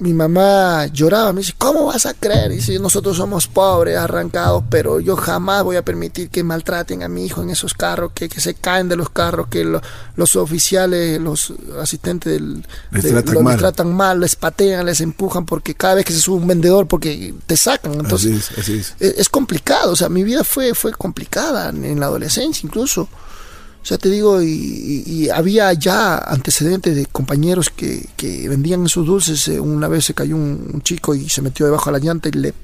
mi mamá lloraba, me dice, ¿cómo vas a creer? Dice, nosotros somos pobres, arrancados, pero yo jamás voy a permitir que maltraten a mi hijo en esos carros, que, que se caen de los carros, que lo- los oficiales, los asistentes del, Les de- tratan lo- mal. les tratan mal, les patean, les empujan, porque cada vez que se sube un vendedor, porque te sacan. Entonces, así es, así es. es, es complicado, o sea, mi vida fue, fue complicada en la adolescencia incluso. O sea, te digo, y, había ya antecedentes de compañeros que, que vendían esos dulces. Eh, Una vez se cayó un, un chico y se metió debajo de la llanta y le,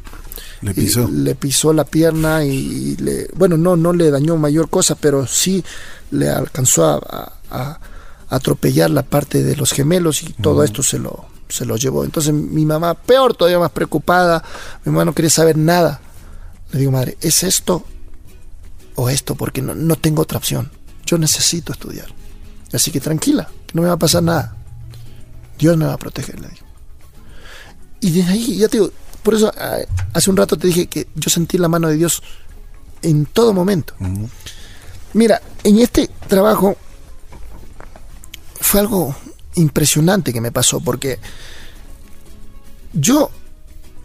Le pisó. le pisó la pierna y le, bueno, no, no le dañó mayor cosa, pero sí le alcanzó a, a- a atropellar la parte de los gemelos y todo esto se lo, se lo llevó. Entonces mi mamá, peor, todavía más preocupada, mi mamá no quería saber nada. Le digo, madre, ¿es esto o esto? Porque no, no tengo otra opción. Yo necesito estudiar. Así que tranquila, que no me va a pasar nada. Dios me va a proteger, le digo. Y desde ahí, ya te digo, por eso ah, hace un rato te dije que yo sentí la mano de Dios en todo momento. Mira, en este trabajo fue algo impresionante que me pasó, porque yo,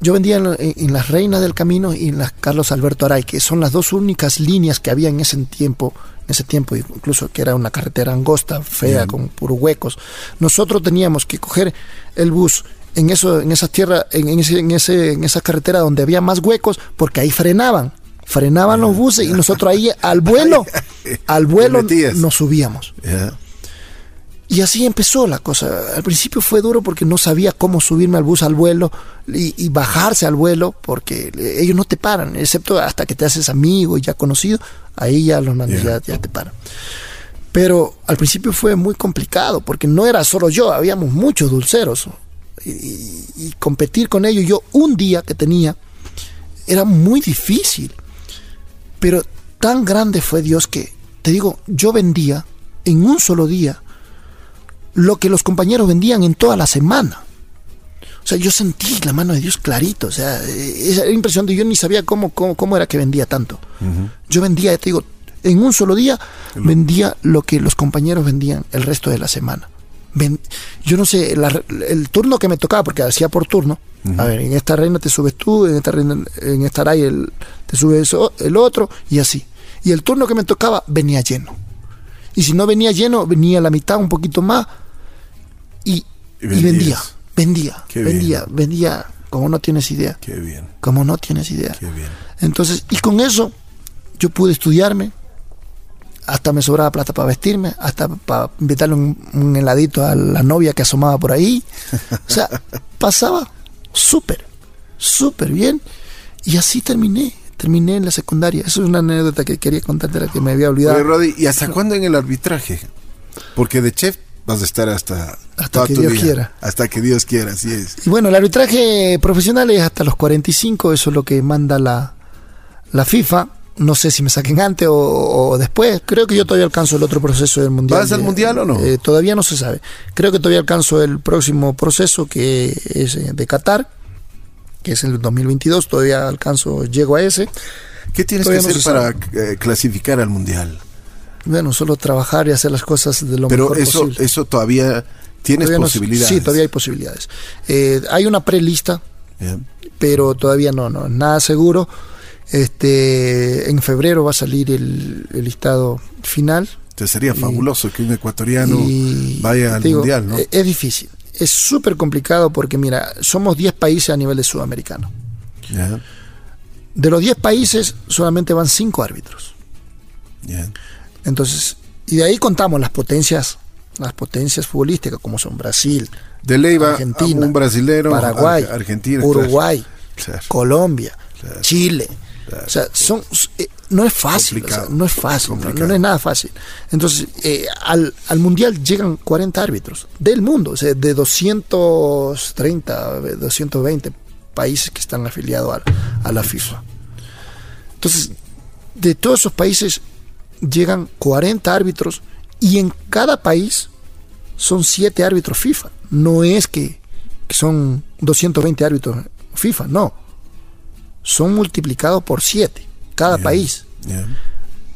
yo vendía en, en- las Reinas del Camino y en las Carlos Alberto Aray, que son las dos únicas líneas que había en ese tiempo, en ese tiempo, incluso que era una carretera angosta, fea, Bien. con puros huecos. Nosotros teníamos que coger el bus en eso, en esas tierras, en, en ese, en ese, en esa carretera donde había más huecos, porque ahí frenaban. Frenaban los buses y nosotros ahí al vuelo, al vuelo nos subíamos. Y así empezó la cosa. Al principio fue duro porque no sabía cómo subirme al bus al vuelo y, y bajarse al vuelo porque ellos no te paran, excepto hasta que te haces amigo y ya conocido, ahí ya los mandos Ya. ya, ya te paran. Pero al principio fue muy complicado porque no era solo yo, habíamos muchos dulceros. Y, y- y competir con ellos, yo un día que tenía, era muy difícil. Pero tan grande fue Dios que, te digo, yo vendía en un solo día lo que los compañeros vendían en toda la semana. O sea, yo sentí la mano de Dios clarito. O sea, eh, esa impresión de yo ni sabía cómo, cómo, cómo era que vendía tanto. Yo vendía, te digo, en un solo día vendía lo que los compañeros vendían el resto de la semana. Ven- yo no sé, la- el turno que me tocaba, porque hacía por turno. A ver, en esta reina te subes tú, en esta reina, en esta aray el, te subes el otro, y así. Y el turno que me tocaba venía lleno. Y si no venía lleno, venía la mitad, un poquito más, y, Y y vendías. vendía, vendía, Qué bien. vendía, vendía, como no tienes idea, Qué bien, como no tienes idea. qué bien. Entonces, y con eso yo pude estudiarme, hasta me sobraba plata para vestirme, hasta para invitarle un, un heladito a la novia que asomaba por ahí. O sea, pasaba súper, súper bien. Y así terminé, terminé en la secundaria. Eso es una anécdota que quería contarte, la que me había olvidado. Oye, Rodi, ¿y hasta cuándo en el arbitraje? Porque de chef vas a estar hasta, Hasta que Dios vida. quiera. Hasta que Dios quiera, así es. Y bueno, el arbitraje profesional es hasta los 45, eso es lo que manda la, la FIFA. No sé si me saquen antes o, o después. Creo que yo todavía alcanzo el otro proceso del mundial. ¿Vas al mundial o no? eh, todavía no se sabe. Creo que todavía alcanzo el próximo proceso que es eh, de Qatar, que es el 2022. Todavía alcanzo, llego a ese. ¿Qué tienes Todavía que hacer para eh, clasificar al mundial? Bueno, solo trabajar y hacer las cosas de lo Pero mejor eso, posible. eso todavía tienes Todavía no- posibilidades. sí, todavía hay posibilidades. Eh, hay una prelista Ya. pero todavía no, no, nada seguro. Este, en febrero va a salir el, el listado final. Entonces sería Y- fabuloso que un ecuatoriano y vaya al digo, mundial, ¿no? e- Es difícil, es súper complicado porque mira, somos 10 países a nivel de sudamericano. De los 10 países solamente van 5 árbitros. ya. Entonces, y de ahí contamos las potencias, las potencias futbolísticas como son Brasil, De Argentina, un brasilero, Paraguay, Ar- Argentina, Uruguay, claro. Colombia, Claro. Chile. O sea, son, eh, no es fácil, no es fácil, no, es nada fácil. Entonces, eh, al, al, Mundial llegan 40 árbitros del mundo, o sea, de 230, 220 países que están afiliados a, a la FIFA. Entonces, de todos esos países llegan 40 árbitros y en cada país son 7 árbitros FIFA. No es que, son 220 árbitros FIFA, no. Son multiplicados por 7 cada país.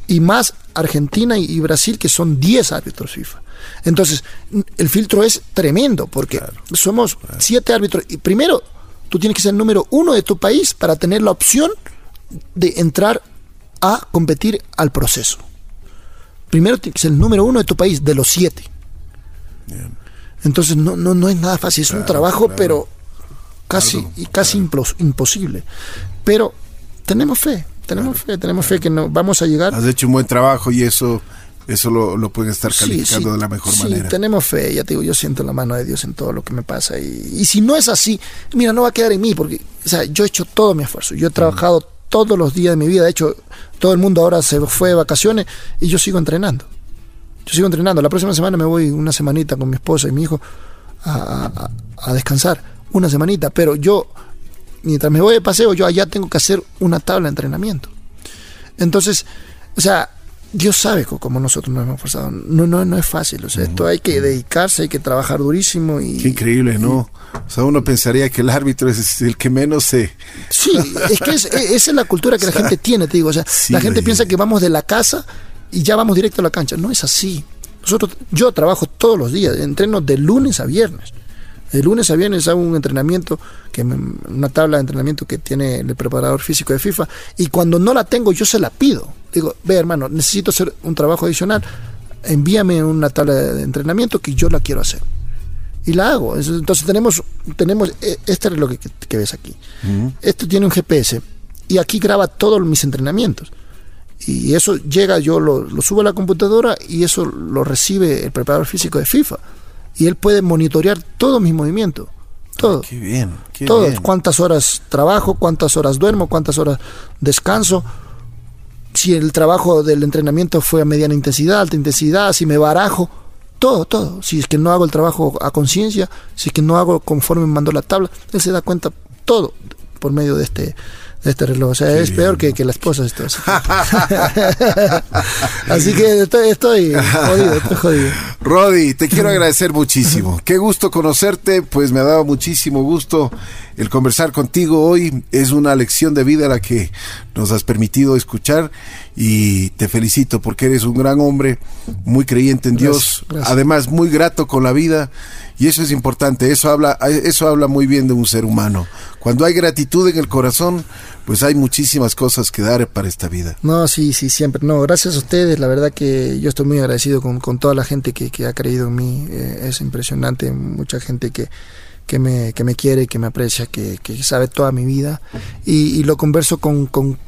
Y más Argentina y Brasil, que son 10 árbitros FIFA. Entonces, el filtro es tremendo, porque somos 7 árbitros. Y primero, tú tienes que ser el número uno de tu país para tener la opción de entrar a competir al proceso. Primero tienes que ser el número uno de tu país, de los 7. Entonces, no, no, no es nada fácil, es un trabajo, pero casi, y casi imposible. Pero tenemos fe, tenemos fe, tenemos fe que no, vamos a llegar. Has hecho un buen trabajo y eso eso lo, lo pueden estar calificando de la mejor sí, manera. tenemos fe, ya te digo, yo siento la mano de Dios en todo lo que me pasa. Y, y, si no es así, mira, no va a quedar en mí, porque o sea, yo he hecho todo mi esfuerzo, yo he trabajado todos los días de mi vida, de hecho, todo el mundo ahora se fue de vacaciones y yo sigo entrenando. Yo sigo entrenando. La próxima semana me voy una semanita con mi esposa y mi hijo a, descansar, una semanita, pero yo mientras me voy de paseo, yo allá tengo que hacer una tabla de entrenamiento. Entonces, o sea, Dios sabe cómo nosotros nos hemos forzado. No, no, no es fácil. O sea, esto hay que dedicarse, hay que trabajar durísimo. Y, Qué increíble, ¿no? O sea, uno pensaría que el árbitro es el que menos se. Sí, es que esa es la cultura que la gente tiene, te digo. O sea, la gente piensa que vamos de la casa y ya vamos directo a la cancha. No es así. Nosotros, yo trabajo todos los días, entreno de lunes a viernes. De lunes a viernes hago un entrenamiento, que una tabla de entrenamiento que tiene el preparador físico de FIFA, y cuando no la tengo yo se la pido. Digo, ve hermano, necesito hacer un trabajo adicional, envíame una tabla de entrenamiento que yo la quiero hacer. Y la hago. Entonces tenemos, tenemos e, este reloj que, que ves aquí. Esto tiene un GPS y aquí graba todos mis entrenamientos. Y eso llega, yo lo, lo subo a la computadora y eso lo recibe el preparador físico de FIFA y él puede monitorear todos mis movimientos. Todo. qué bien. Qué todo. Cuántas horas trabajo, cuántas horas duermo, cuántas horas descanso. Si el trabajo del entrenamiento fue a mediana intensidad, alta intensidad, si me barajo. Todo, todo. Si es que no hago el trabajo a conciencia, si es que no hago conforme me mandó la tabla, él se da cuenta todo por medio de este este reloj. O sea, es peor que, que, la esposa. Esto, así, así que estoy, estoy jodido, estoy jodido. Rodi, te quiero agradecer muchísimo. Qué gusto conocerte, pues me ha dado muchísimo gusto el conversar contigo hoy. Es una lección de vida la que nos has permitido escuchar y te felicito porque eres un gran hombre, muy creyente en Dios, gracias. además muy grato con la vida y eso es importante, eso habla, eso habla muy bien de un ser humano. Cuando hay gratitud en el corazón, pues hay muchísimas cosas que dar para esta vida. No, sí, sí, siempre. No, gracias a ustedes, la verdad que yo estoy muy agradecido con, con toda la gente que, que, ha creído en mí, eh, es impresionante, mucha gente que, que me, que me quiere, que me aprecia, que, que sabe toda mi vida y, y lo converso con, con,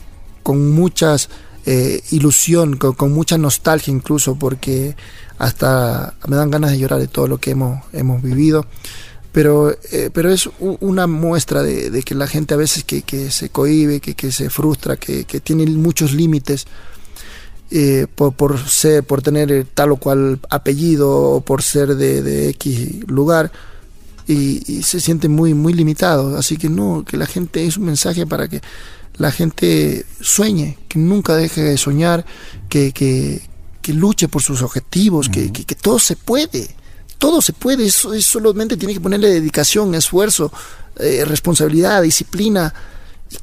con muchas eh, ilusión, con, mucha nostalgia incluso, porque hasta me dan ganas de llorar de todo lo que hemos, hemos vivido. Pero, eh, pero es una muestra de, que la gente a veces que, se cohibe, que, se frustra, que, tiene muchos límites eh, por, por, ser, por tener tal o cual apellido o por ser de, de X lugar. Y, y, se siente muy, muy limitado. Así que no, que la gente es un mensaje para que la gente sueñe, que nunca deje de soñar, que, que, que luche por sus objetivos, uh -huh. que, que, todo se puede, todo se puede, eso, eso solamente tiene que ponerle dedicación, esfuerzo, eh, responsabilidad, disciplina,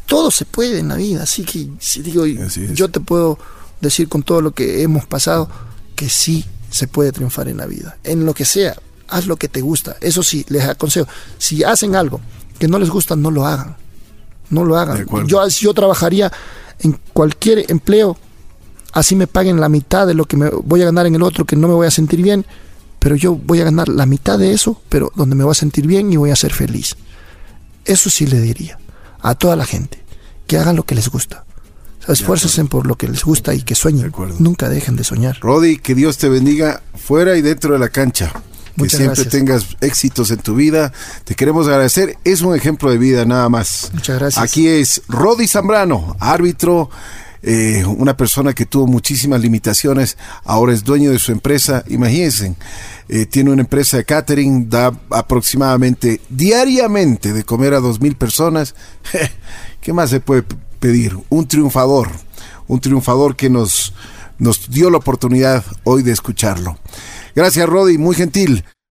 todo se puede en la vida, así que si digo, así yo te puedo decir con todo lo que hemos pasado, que sí se puede triunfar en la vida, en lo que sea, haz lo que te gusta, eso sí, les aconsejo, si hacen algo que no les gusta, no lo hagan no lo hagan. Yo, yo trabajaría en cualquier empleo, así me paguen la mitad de lo que me voy a ganar en el otro, que no me voy a sentir bien, pero yo voy a ganar la mitad de eso, pero donde me voy a sentir bien y voy a ser feliz. Eso sí le diría a toda la gente, que hagan lo que les gusta. Esfuércense por lo que les gusta y que sueñen. De Nunca dejen de soñar. Rodi, que Dios te bendiga fuera y dentro de la cancha. Muchas que siempre gracias. tengas éxitos en tu vida. Te queremos agradecer. Es un ejemplo de vida nada más. Muchas gracias. Aquí es Rodi Zambrano, árbitro eh, una persona que tuvo muchísimas limitaciones, ahora es dueño de su empresa. Imagínense, eh, tiene una empresa de catering, da aproximadamente diariamente de comer a dos mil personas. ¿Qué más se puede pedir? Un triunfador, un triunfador que nos, nos dio la oportunidad hoy de escucharlo. Gracias, Rodi, muy gentil.